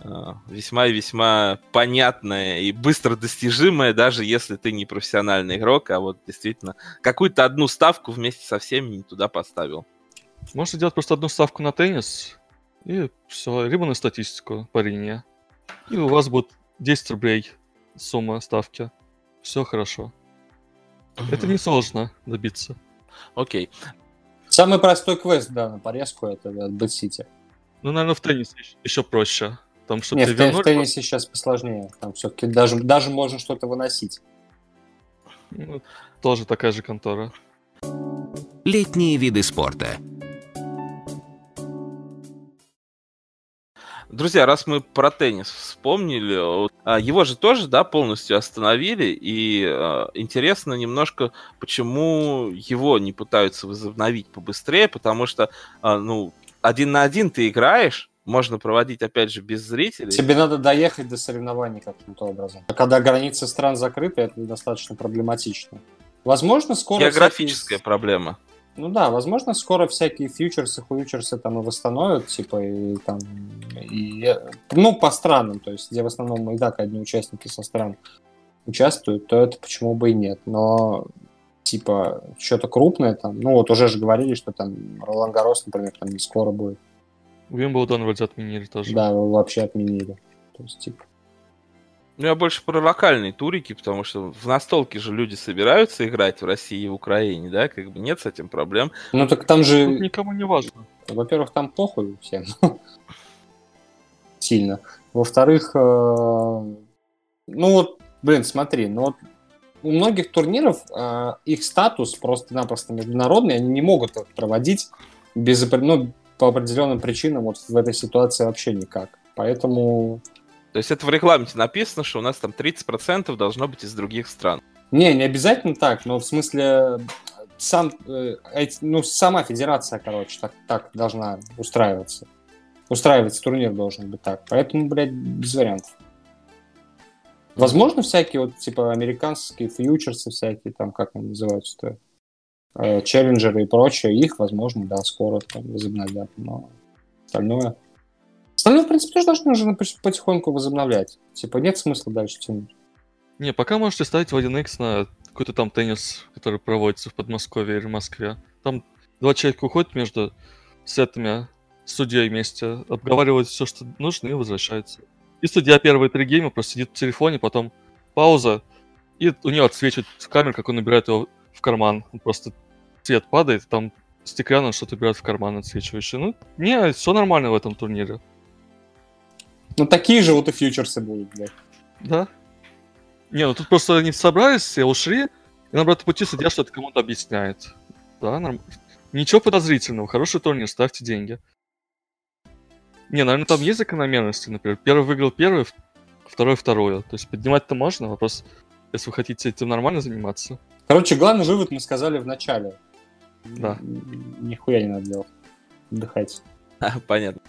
а, весьма и весьма понятная и быстро достижимая, даже если ты не профессиональный игрок, а вот действительно какую-то одну ставку вместе со всеми туда поставил. Можно делать просто одну ставку на теннис, и все, либо на статистику линии. И у вас будет 10 рублей сумма ставки. Все хорошо. Это не сложно добиться. Окей. Самый простой квест, да, на порезку это от Bad City. Ну, наверное, в теннисе еще проще. Там что Нет, в, вернули... в теннисе сейчас посложнее. Там все-таки даже, даже можно что-то выносить. Ну, тоже такая же контора. Летние виды спорта. Друзья, раз мы про теннис вспомнили, а, его же тоже, да, полностью остановили, и э, интересно немножко, почему его не пытаются возобновить побыстрее, потому что, э, ну, один на один ты играешь, можно проводить, опять же, без зрителей. Тебе надо доехать до соревнований каким-то образом. А когда границы стран закрыты, это достаточно проблематично. Возможно, скоро... Географическая всякие... проблема. Ну да, возможно, скоро всякие фьючерсы, фьючерсы там и восстановят, типа, и там, и, ну, по странам, то есть, где в основном и так одни участники со стран участвуют, то это почему бы и нет. Но, типа, что-то крупное там, ну, вот уже же говорили, что там Ролан Гарос, например, там не скоро будет. Уимблдон вроде отменили тоже. Да, вообще отменили. То есть, типа, ну, я больше про локальные турики, потому что в настолке же люди собираются играть в России и в Украине, да, как бы нет с этим проблем. Ну, так там же... Тут никому не важно. Во-первых, там похуй всем. [laughs] Сильно. Во-вторых, э, ну вот, блин, смотри, ну вот у многих турниров э, их статус просто-напросто международный, они не могут проводить без, ну, по определенным причинам вот в этой ситуации вообще никак. Поэтому то есть это в регламенте написано, что у нас там 30% должно быть из других стран. Не, не обязательно так, но в смысле сам, э, ну, сама федерация, короче, так, так должна устраиваться. Устраиваться турнир должен быть так. Поэтому, блядь, без вариантов. Возможно, всякие вот, типа, американские фьючерсы всякие, там, как они называются-то, э, челленджеры и прочее, их, возможно, да, скоро там возобновят, но остальное... Остальное, в принципе, тоже должны уже потихоньку возобновлять. Типа, нет смысла дальше тянуть. Не, пока можете ставить в 1x на какой-то там теннис, который проводится в Подмосковье или в Москве. Там два человека уходят между сетами, судьей вместе, обговаривают все, что нужно, и возвращаются. И судья первые три гейма просто сидит в телефоне, потом пауза, и у него отсвечивает камера, как он набирает его в карман. Он просто цвет падает, там стеклянно что-то убирает в карман отсвечивающий. Ну, не, все нормально в этом турнире. Ну, такие же вот и фьючерсы будут, блядь. Да. Не, ну тут просто они собрались, все ушли, и на обратном пути судья что-то кому-то объясняет. Да, норм... Ничего подозрительного, хороший турнир, ставьте деньги. Не, наверное, там есть закономерности, например. Первый выиграл первый, второй второе. То есть поднимать-то можно, вопрос, если вы хотите этим нормально заниматься. Короче, главный вывод мы сказали в начале. Да. Нихуя не надо делать. Отдыхать. [laughs] Понятно.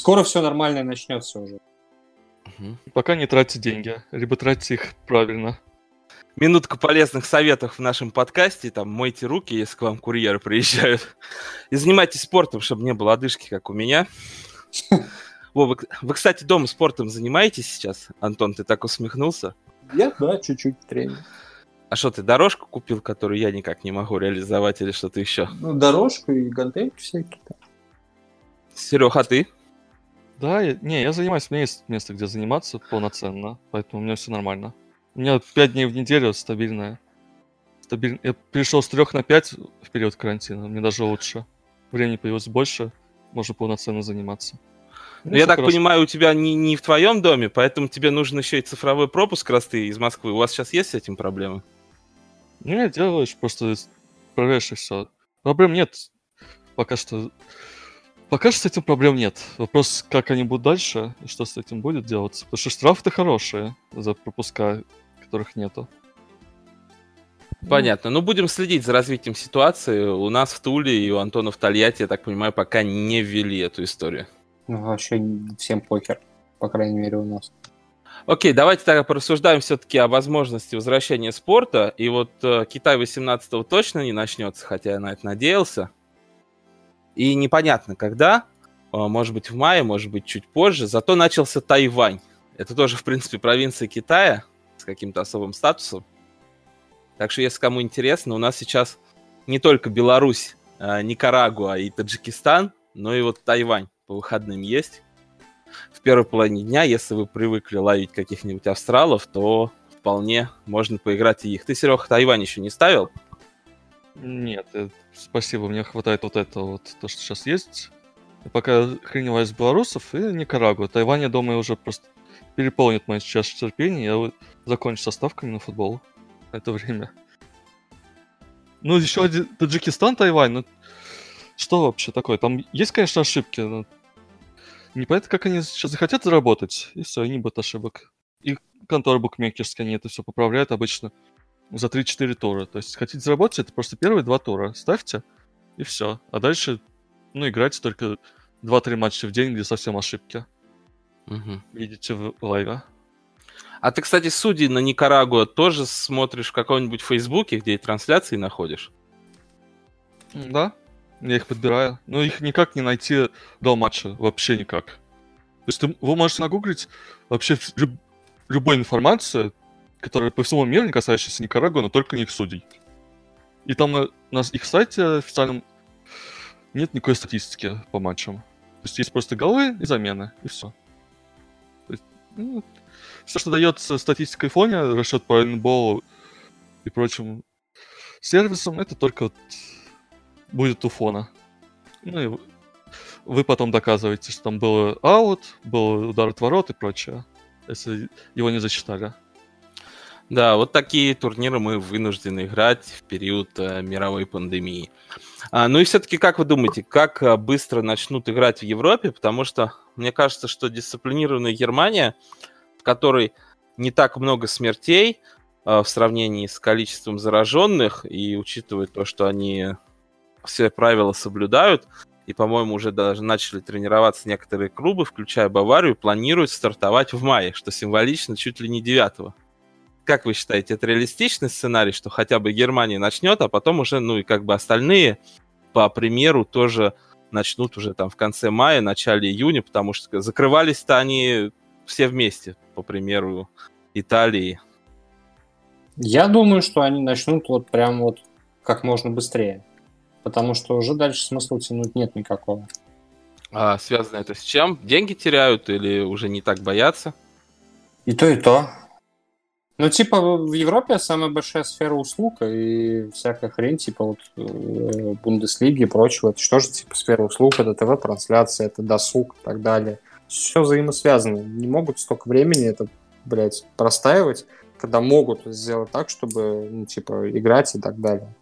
Скоро все нормально начнется уже. Пока не тратьте деньги, либо тратьте их правильно. Минутка полезных советов в нашем подкасте. Там мойте руки, если к вам курьеры приезжают. И занимайтесь спортом, чтобы не было одышки, как у меня. [laughs] Во, вы, вы, кстати, дома спортом занимаетесь сейчас? Антон, ты так усмехнулся? Я, да, чуть-чуть тренинг. А что, ты дорожку купил, которую я никак не могу реализовать, или что-то еще? Ну, дорожку и гантельки всякие. Серег, а ты? Да, я, не, я занимаюсь, у меня есть место, где заниматься полноценно, поэтому у меня все нормально. У меня 5 дней в неделю стабильное. Стабиль... Я перешел с 3 на 5 в период карантина, мне даже лучше. Времени появилось больше, можно полноценно заниматься. Ну, я так хорошо. понимаю, у тебя не, не в твоем доме, поэтому тебе нужен еще и цифровой пропуск, раз ты из Москвы. У вас сейчас есть с этим проблемы? Не, делаешь, просто проверяешь и все. Проблем нет. Пока что Пока что с этим проблем нет. Вопрос, как они будут дальше и что с этим будет делаться. Потому что штрафы-то хорошие за пропуска, которых нету. Понятно. Ну, будем следить за развитием ситуации. У нас в Туле и у Антона в Тольятти, я так понимаю, пока не ввели эту историю. Ну, вообще всем похер. По крайней мере, у нас. Окей, давайте тогда порассуждаем все-таки о возможности возвращения спорта. И вот э, Китай 18-го точно не начнется, хотя я на это надеялся. И непонятно когда, а, может быть в мае, может быть чуть позже, зато начался Тайвань. Это тоже, в принципе, провинция Китая с каким-то особым статусом. Так что, если кому интересно, у нас сейчас не только Беларусь, а, Никарагуа и Таджикистан, но и вот Тайвань по выходным есть. В первой половине дня, если вы привыкли ловить каких-нибудь австралов, то вполне можно поиграть и их. Ты, Серега, Тайвань еще не ставил? Нет, спасибо, мне хватает вот этого вот, то, что сейчас есть. Я пока хреневаюсь белорусов и Никарагуа. Тайвань, я думаю, уже просто переполнит мою сейчас терпение. Я закончу со ставками на футбол в это время. Ну, еще один Таджикистан, Тайвань, ну что вообще такое? Там есть, конечно, ошибки, но непонятно, как они сейчас захотят заработать, и все, и не будет ошибок. И конторы букмекерские, они это все поправляют обычно за 3-4 тура. То есть хотите заработать, это просто первые два тура ставьте, и все. А дальше, ну, играйте только 2-3 матча в день, где совсем ошибки. Мгм. Видите в лайве. А ты, кстати, судей на Никарагуа тоже смотришь в каком-нибудь Фейсбуке, где и трансляции находишь? Да, я их подбираю. Но их никак не найти до матча. Вообще никак. То есть ты- вы можете нагуглить вообще любую информацию, которая по всему миру, не касающаяся Никарагуа, но только не их судей. И там на, на их сайте официальном нет никакой статистики по матчам. То есть есть просто голы и замены, и все. все, что дается статистикой фоне, расчет по инболу и прочим сервисам, это только вот будет у фона. Ну и вы потом доказываете, что там был аут, был удар от ворот и прочее, если его не засчитали. Да, вот такие турниры мы вынуждены играть в период э, мировой пандемии. А, ну и все-таки, как вы думаете, как э, быстро начнут играть в Европе? Потому что мне кажется, что дисциплинированная Германия, в которой не так много смертей э, в сравнении с количеством зараженных, и учитывая то, что они все правила соблюдают, и, по-моему, уже даже начали тренироваться некоторые клубы, включая Баварию, планируют стартовать в мае, что символично чуть ли не 9 как вы считаете, это реалистичный сценарий, что хотя бы Германия начнет, а потом уже, ну и как бы остальные, по примеру, тоже начнут уже там в конце мая, начале июня, потому что закрывались-то они все вместе, по примеру Италии. Я думаю, что они начнут вот прям вот как можно быстрее. Потому что уже дальше смысла тянуть нет никакого. А связано это с чем? Деньги теряют или уже не так боятся? И то, и то. Ну, типа, в Европе самая большая сфера услуг и всякая хрень, типа вот э, Бундеслиги и прочего. Это что же, типа, сфера услуг, это ТВ-трансляция, это досуг и так далее. Все взаимосвязано. Не могут столько времени это, блядь, простаивать, когда могут сделать так, чтобы, ну, типа, играть и так далее.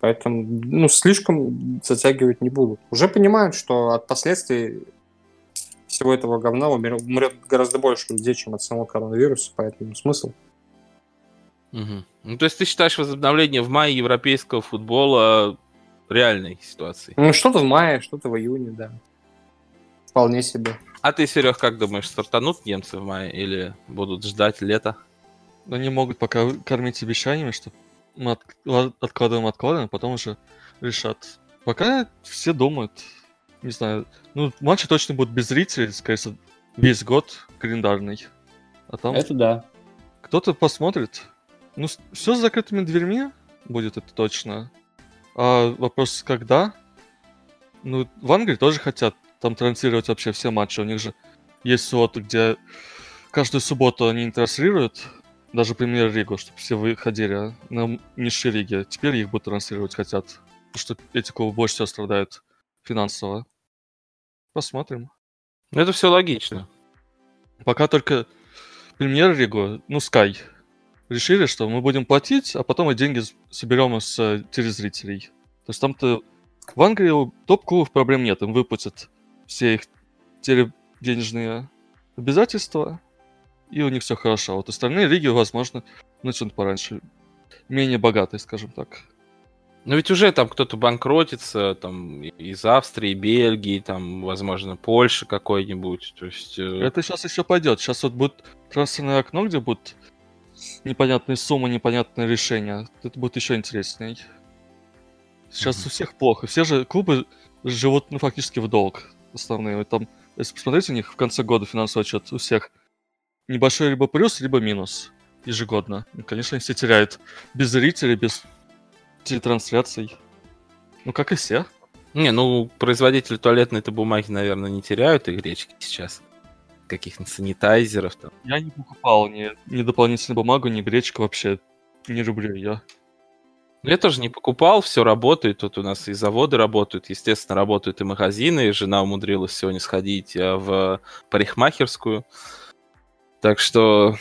Поэтому, ну, слишком затягивать не будут. Уже понимают, что от последствий всего этого говна умрет гораздо больше людей, чем от самого коронавируса, поэтому смысл. Мгм. Ну, то есть ты считаешь возобновление в мае европейского футбола реальной ситуацией? Ну, что-то в мае, что-то в июне, да. Вполне себе. А ты, Серег, как думаешь, стартанут немцы в мае или будут ждать лета? Они могут пока кормить обещаниями, что мы от- ла- откладываем, откладываем, а потом уже решат. Пока все думают, не знаю, ну, матчи точно будут без зрителей, скорее всего, весь год календарный. А там Это да. кто-то посмотрит. Ну, все с закрытыми дверьми будет это точно. А вопрос, когда? Ну, в Англии тоже хотят там транслировать вообще все матчи. У них же есть слот, где каждую субботу они транслируют, даже премьер-лигу, чтобы все выходили на низшие лиги. Теперь их будут транслировать хотят. Потому что эти клубы больше всего страдают финансово. Посмотрим. Ну, это все логично. Пока только премьер-лигу, ну, Sky, решили, что мы будем платить, а потом и деньги соберем с э, телезрителей. То есть там-то в Англии у топ-клубов проблем нет, им выплатят все их теледенежные обязательства, и у них все хорошо. А Вот остальные лиги, возможно, начнут пораньше. Менее богатые, скажем так. Но ведь уже там кто-то банкротится, там из Австрии, Бельгии, там, возможно, Польши какой-нибудь. То есть... э, Это сейчас еще пойдет. Сейчас вот будет трансферное окно, где будут непонятные суммы, непонятные решения. Это будет еще интересней. Сейчас Мгм. у всех плохо. Все же клубы живут ну, фактически в долг основные. Там, если посмотреть у них в конце года финансовый отчет, у всех небольшой либо плюс, либо минус ежегодно. И, конечно, они все теряют без зрителей, без телетрансляций. Ну, как и все. Не, ну, производители туалетной-то бумаги, наверное, не теряют и гречки сейчас. Каких-нибудь санитайзеров там. Я не покупал ни, ни дополнительную бумагу, ни гречку вообще. Не люблю ее. Ну, Я тоже не покупал, все работает. Тут у нас и заводы работают, естественно, работают и магазины. Жена умудрилась сегодня сходить э, в парикмахерскую. Так что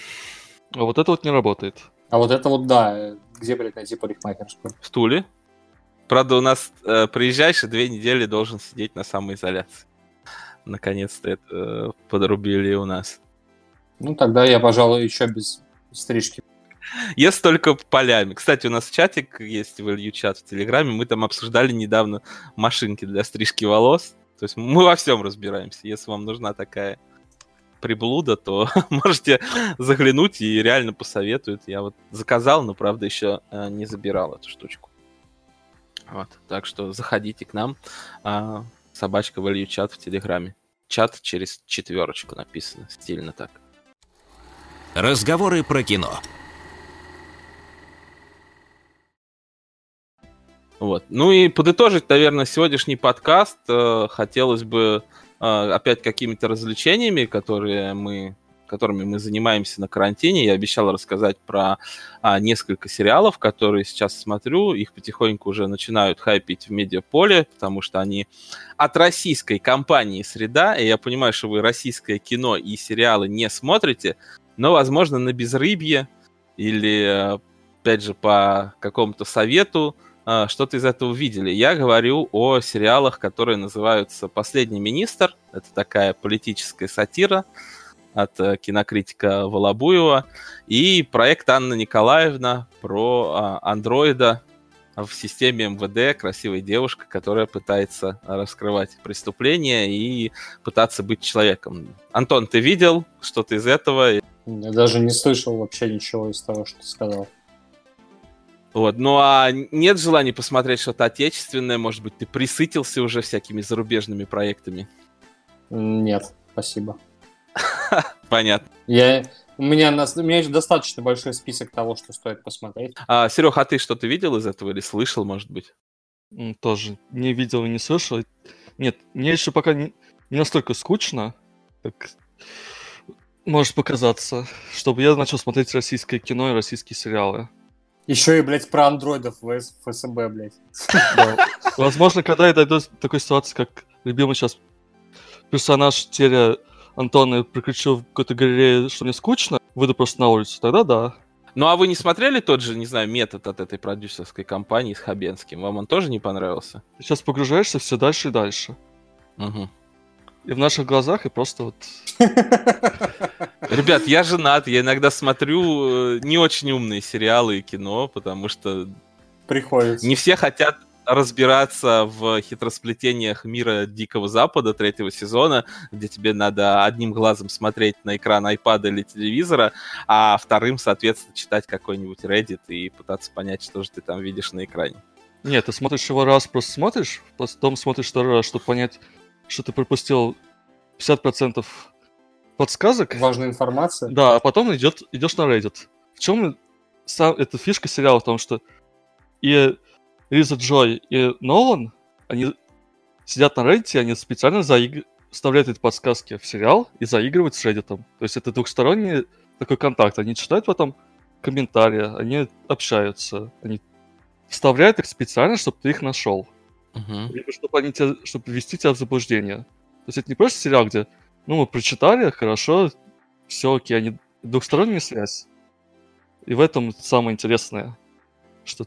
А вот это вот не работает. А вот это вот да, э, где, блядь, найти парикмахерскую? в Туле. Правда, у нас э, приезжаешь и две недели должен сидеть на самоизоляции. Наконец-то это э, подрубили у нас. Ну, тогда я, пожалуй, еще без стрижки. Ест только полями. Кстати, у нас чатик есть в Илью чат в Телеграме. Мы там обсуждали недавно машинки для стрижки волос. То есть мы во всем разбираемся. Если вам нужна такая приблуда, то [laughs] можете заглянуть и реально посоветуют. Я вот заказал, но, правда, еще э, не забирал эту штучку. Вот, так что заходите к нам. Собачка value чат в Телеграме. Чат через четверочку написано, стильно так. Разговоры про кино. Вот. Ну и подытожить, наверное, сегодняшний подкаст э, хотелось бы э, опять какими-то развлечениями, которые мы которыми мы занимаемся на карантине. Я обещал рассказать про а, несколько сериалов, которые сейчас смотрю. Их потихоньку уже начинают хайпить в медиаполе, потому что они от российской компании «Среда». И я понимаю, что вы российское кино и сериалы не смотрите, но, возможно, на безрыбье или, опять же, по какому-то совету а, что-то из этого видели. Я говорю о сериалах, которые называются «Последний министр». Это такая политическая сатира от э, кинокритика Волобуева. И проект Анна Николаевна про а, андроида в системе МВД, красивая девушка, которая пытается раскрывать преступления и пытаться быть человеком. Антон, ты видел что-то из этого? Я даже не слышал вообще ничего из того, что ты сказал. Вот. Ну а нет желания посмотреть что-то отечественное? Может быть, ты присытился уже всякими зарубежными проектами? Нет, спасибо. [laughs] Понятно. Я, у, меня, у меня есть достаточно большой список того, что стоит посмотреть. А, Серег, а ты что-то видел из этого или слышал, может быть? Тоже не видел и не слышал. Нет, мне еще пока не, не настолько скучно, как может показаться, чтобы я начал смотреть российское кино и российские сериалы. Еще и, блядь, про андроидов в ФСБ, блядь. Возможно, когда я дойду до такой ситуации, как любимый сейчас персонаж Теря Антона приключил в какой-то галерее, что мне скучно, выйду просто на улицу, тогда да. Ну а вы не смотрели тот же, не знаю, метод от этой продюсерской компании с Хабенским? Вам он тоже не понравился? Ты сейчас погружаешься все дальше и дальше. Угу. И в наших глазах, и просто вот... [laughs] Ребят, я женат, я иногда смотрю э, не очень умные сериалы и кино, потому что... Приходится. Не все хотят разбираться в хитросплетениях мира Дикого Запада третьего сезона, где тебе надо одним глазом смотреть на экран iPad или телевизора, а вторым, соответственно, читать какой-нибудь Reddit и пытаться понять, что же ты там видишь на экране. Нет, ты смотришь его раз, просто смотришь, потом смотришь второй раз, чтобы понять, что ты пропустил 50% подсказок. Важная информация. Да, а потом идет, идешь на Reddit. В чем сам, эта фишка сериала? В том, что и Риза Джой и Нолан, они сидят на Reddit, они специально заиг... вставляют эти подсказки в сериал и заигрывают с Reddit. То есть это двухсторонний такой контакт. Они читают потом комментарии, они общаются, они вставляют их специально, чтобы ты их нашел. Uh-huh. Либо чтобы, они тебя, чтобы ввести тебя в заблуждение. То есть это не просто сериал, где, ну, мы прочитали, хорошо, все окей, они двухсторонняя связь. И в этом самое интересное, что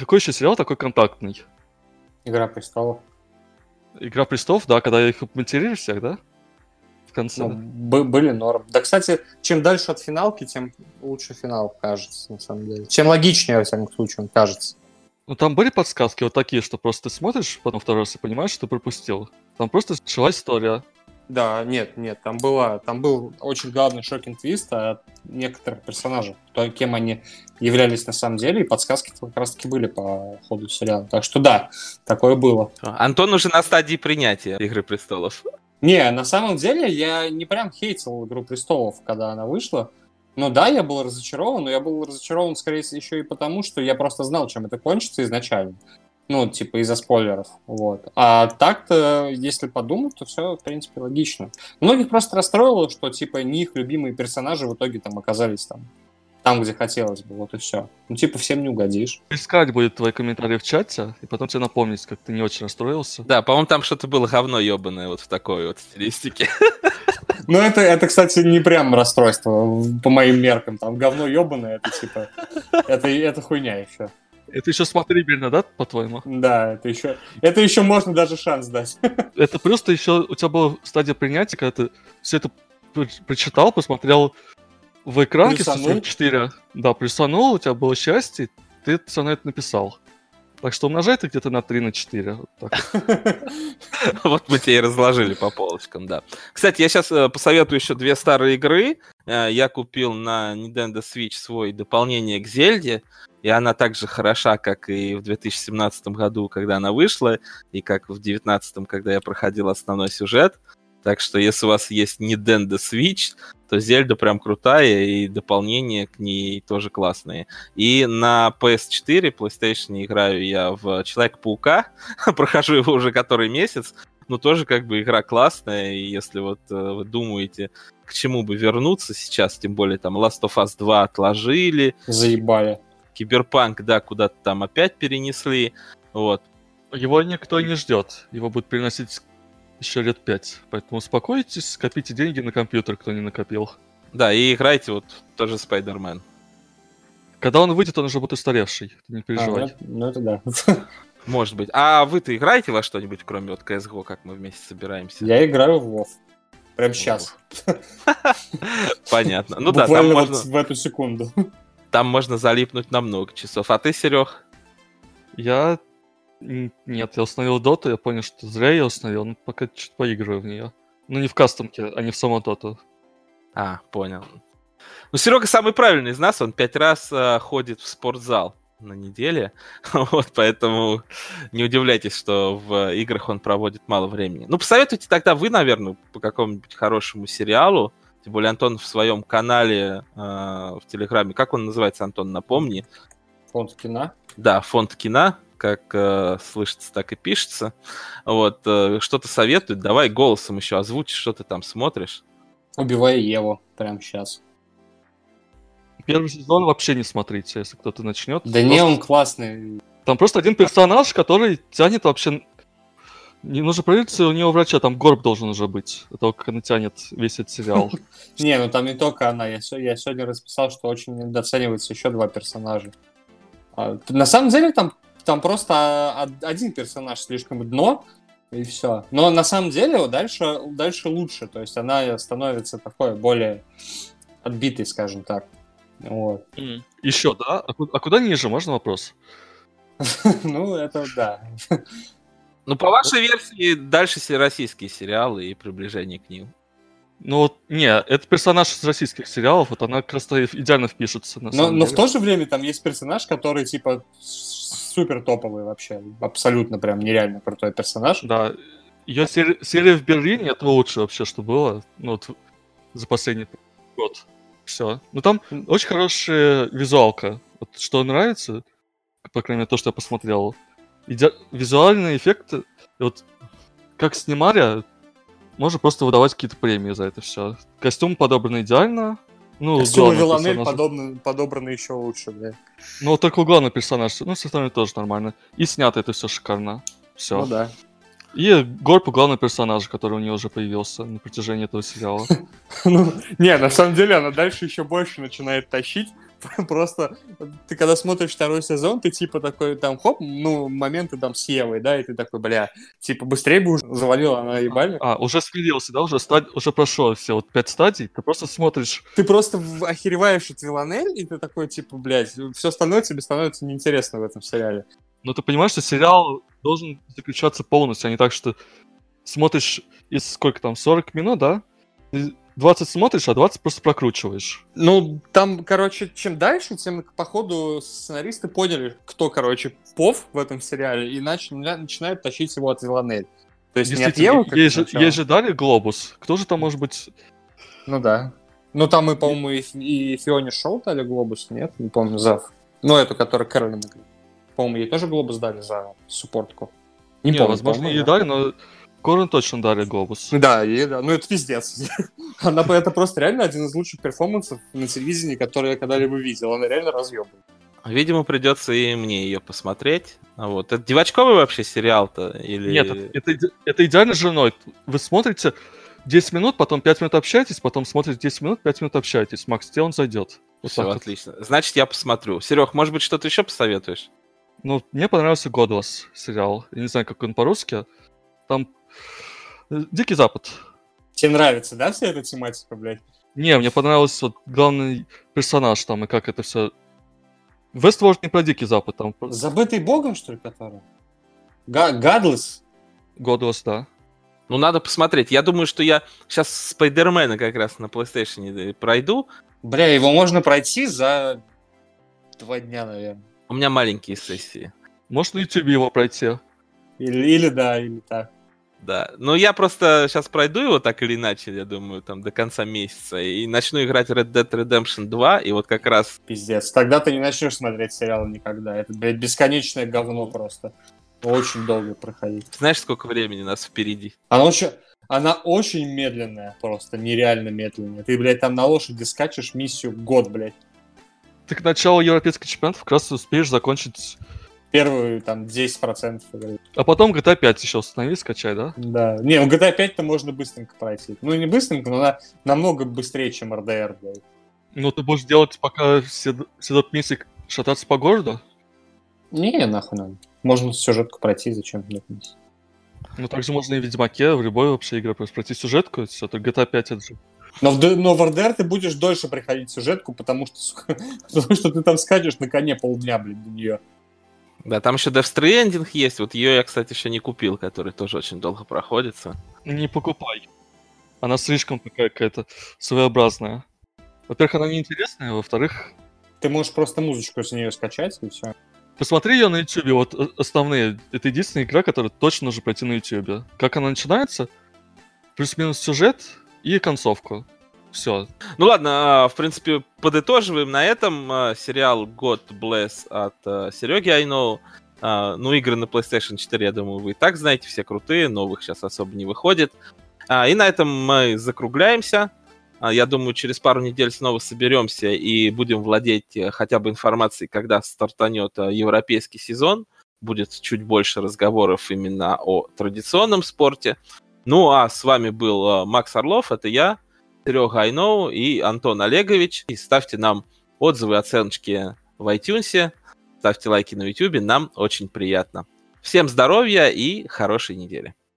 какой еще сериал такой контактный? Игра престолов. Игра престолов, да, когда их материли всех, да? В конце. Ну, были норм. Да, кстати, чем дальше от финалки, тем лучше финал кажется, на самом деле. Чем логичнее, во всяком случае, он кажется. Ну, там были подсказки вот такие, что просто ты смотришь потом второй раз и понимаешь, что ты пропустил. Там просто шла история. Да, нет, нет, там была, там был очень главный шокинг твист от некоторых персонажей, то, кем они являлись на самом деле, и подсказки как раз таки были по ходу сериала. Так что да, такое было. Антон уже на стадии принятия Игры престолов. Не, на самом деле я не прям хейтил Игру престолов, когда она вышла. Ну да, я был разочарован, но я был разочарован, скорее всего, еще и потому, что я просто знал, чем это кончится изначально. Ну, типа, из-за спойлеров. Вот. А так-то, если подумать, то все, в принципе, логично. Многих просто расстроило, что, типа, не их любимые персонажи в итоге там оказались там там, где хотелось бы, вот и все. Ну, типа, всем не угодишь. Искать будет твои комментарии в чате, и потом тебе напомнить, как ты не очень расстроился. Да, по-моему, там что-то было говно ебаное вот в такой вот стилистике. [laughs] Ну, это, это, кстати, не прям расстройство по моим меркам. Там говно ебаное, это типа... Это, это хуйня еще. Это еще смотрибельно, да, по-твоему? Да, это еще, это еще можно даже шанс дать. [laughs] Это просто еще у тебя была стадия принятия, когда ты все это прочитал, посмотрел в экранке 44, да, плюсанул, у тебя было счастье, ты все на это написал. Так что умножай ты где-то на 3, на 4. [laughs] Вот мы тебе и разложили по полочкам, да. Кстати, я сейчас посоветую еще две старые игры. Э, Я купил на Nintendo Switch свой дополнение к Зельде, и она так же хороша, как и в 2017 году, когда она вышла, и как в 2019, когда я проходил основной сюжет. Так что, если у вас есть Nintendo Switch, то Зельда прям крутая, и дополнения к ней тоже классные. И на PS4, PlayStation играю я в Человек-паука, [laughs] прохожу его уже который месяц, но тоже как бы игра классная, и если вот э, вы думаете, к чему бы вернуться сейчас, тем более там Last of Us 2 отложили, Заебали. Киберпанк, да, куда-то там опять перенесли, вот. Его никто не ждет. Его будут переносить еще лет 5. Поэтому успокойтесь, копите деньги на компьютер, кто не накопил. Да, и играйте вот тоже Spider-Man. Когда он выйдет, он уже будет устаревший. Ты не А, переживай. ну, ну это да. [laughs] Может быть. А вы-то играете во что-нибудь, кроме вот CSGO, как мы вместе собираемся? Я играю в WoW. Прям сейчас. Понятно. Ну да, там Буквально можно, вот в эту секунду. там можно залипнуть на много часов. А ты, Серег? Я... Нет, я установил доту, я понял, что зря я установил, но пока чуть поигрываю в нее. Ну не в кастомке, а не в саму доту. А, понял. Ну, Серега самый правильный из нас, он пять раз э, ходит в спортзал на неделе, [laughs] вот, поэтому не удивляйтесь, что в играх он проводит мало времени. Ну, посоветуйте тогда вы, наверное, по какому-нибудь хорошему сериалу, тем более Антон в своем канале э, в Телеграме, как он называется, Антон, напомни, Фонд кино. да, фонд кино, как э, слышится, так и пишется, вот, э, что-то советует, давай голосом еще озвучишь, что ты там смотришь. Убивая Еву. Прям сейчас. Первый сезон вообще не смотрите, если кто-то начнет. Да не, он классный. Там просто один персонаж, который тянет вообще... Не нужно проверить, у него врача, там горб должен уже быть. Это того, как она тянет весь этот сериал. [laughs] Не, ну там не только она. Я, се- я сегодня расписал, что очень недооценивается еще два персонажа. А, на самом деле там, там просто од- один персонаж слишком дно, и все. Но на самом деле вот дальше, дальше лучше. То есть она становится такой более отбитой, скажем так. Вот. Еще, да? А а куда ниже, можно вопрос? [laughs] Ну, это да. Ну, по вашей версии, дальше все российские сериалы и приближение к ним. Ну вот, не, это персонаж из российских сериалов, вот она как раз идеально впишется на Но, но в то же время там есть персонаж, который типа супер топовый вообще. Абсолютно прям нереально крутой персонаж. Да, ее серия в Берлине это лучше вообще, что было, ну вот за последний год. Все. Ну там очень хорошая визуалка. Вот что нравится, по крайней мере, то, что я посмотрел. Иде- Визуальные эффекты, вот как снимали, можно просто выдавать какие-то премии за это все. Костюм подобран идеально. Ну, Костюмы Виланель персонаж- подобны, подобраны еще лучше, да. Ну, только главный персонаж, ну, с остальными тоже нормально. И снято это все шикарно. Все. Ну да. И Горпу главный персонаж, который у нее уже появился на протяжении этого сериала. [laughs] Ну, не, на самом деле она дальше еще больше начинает тащить. [laughs] Просто ты когда смотришь второй сезон, ты типа такой там хоп, ну, моменты там с Евой, да, и ты такой, бля, типа быстрее бы уже завалила она ебальник. А, уже смирился, да? Уже, стад... уже прошел все вот пять стадий. Ты просто смотришь. Ты просто охереваешь от Виланель, и ты такой, типа, блядь, все остальное тебе становится неинтересно в этом сериале. Но ты понимаешь, что сериал должен заключаться полностью, а не так, что смотришь из сколько там, 40 минут, да? Ты 20 смотришь, а 20 просто прокручиваешь. Ну, там, короче, чем дальше, тем, по ходу, сценаристы поняли, кто, короче, пов в этом сериале, и нач- начинают тащить его от Виланель. То есть не от Евы, как ей, же, ей же дали глобус. Кто же там может быть? Ну да. Ну там мы, по-моему, и, и Фионе Шоу дали глобус, нет? Не помню, Зав. Ну, эту, которая Кэролин играет. По-моему, ей тоже глобус дали за суппортку. Не, Не, помню, возможно, по-моему, ей да. дали, но Корн точно дали глобус. Да, ей, да. Ну, это пиздец. [laughs] Она, это просто реально один из лучших перформансов на телевидении, который я когда-либо видел. Она реально разъебывает. Видимо, придется и мне ее посмотреть. А Вот. Это девочковый вообще сериал-то? Или... Нет, это, это иде- это идеально с женой. Вы смотрите 10 минут, потом 5 минут общаетесь, потом смотрите 10 минут, 5 минут общаетесь. Макс, тебе он зайдет. Вот Все, так вот. отлично. Значит, я посмотрю. Серег, может быть, что-то еще посоветуешь? Ну, мне понравился Godless сериал. Я не знаю, как он по-русски. Там Дикий Запад. Тебе нравится, да, вся эта тематика, блядь? Не, мне понравился вот главный персонаж там и как это все Westworld не про Дикий Запад, там Забытый богом, что ли, который? Га- Гадлес? Godless, да. Ну, надо посмотреть. Я думаю, что я сейчас Спайдермена как раз на PlayStation пройду. Бля, его можно пройти за два дня, наверное. У меня маленькие сессии. Может, на YouTube его пройти. Или, или да, или так. Да. Но я просто сейчас пройду его так или иначе, я думаю, там до конца месяца. И начну играть Red Dead Redemption 2. И вот как раз Пиздец. Тогда ты не начнешь смотреть сериал никогда. Это, блядь, бесконечное говно просто. Очень долго проходить. знаешь, сколько времени у нас впереди? Она очень, она очень медленная, просто нереально медленная. Ты, блядь, там на лошади скачешь миссию год, блядь. Ты к началу европейских чемпионатов как раз успеешь закончить. Первые там 10% игры. А потом GTA 5 еще установи, скачай, да? Да. Не, ну GTA 5-то можно быстренько пройти. Ну, не быстренько, но она намного быстрее, чем RDR, блядь. Ну, ты будешь делать пока все, все доп. миссии шататься по городу? Не, нахуй надо. Можно сюжетку пройти, зачем это? Ну, также можно и в Ведьмаке, в любой вообще игре просто пройти сюжетку, все, только GTA 5 это же. Но в, но в RDR ты будешь дольше приходить сюжетку, потому что, [laughs] потому что ты там скачешь на коне полдня, блядь, до нее. Да, там еще Death Stranding есть. Вот ее я, кстати, еще не купил, который тоже очень долго проходится. Не покупай. Она слишком такая какая-то своеобразная. Во-первых, она неинтересная, во-вторых, Ты можешь просто музычку с нее скачать, и все. посмотри ее на ютубе, вот э, основные. Это единственная игра, которую точно нужно пройти на ютубе. Как она начинается? Плюс-минус сюжет и концовку. Все. Ну ладно, а, в принципе, подытоживаем на этом. А, Сериал God Bless от Сереги I know. Ну, игры на PlayStation 4, я думаю, вы и так знаете, все крутые, новых сейчас особо не выходит. А, И на этом мы закругляемся. Я думаю, через пару недель снова соберемся и будем владеть э, хотя бы информацией, когда стартанет э, европейский сезон. Будет чуть больше разговоров именно о традиционном спорте. Ну, а с вами был э, Макс Орлов, это я, Серега Айноу и Антон Олегович. И ставьте нам отзывы, оценочки в iTunes, ставьте лайки на YouTube, нам очень приятно. Всем здоровья и хорошей недели.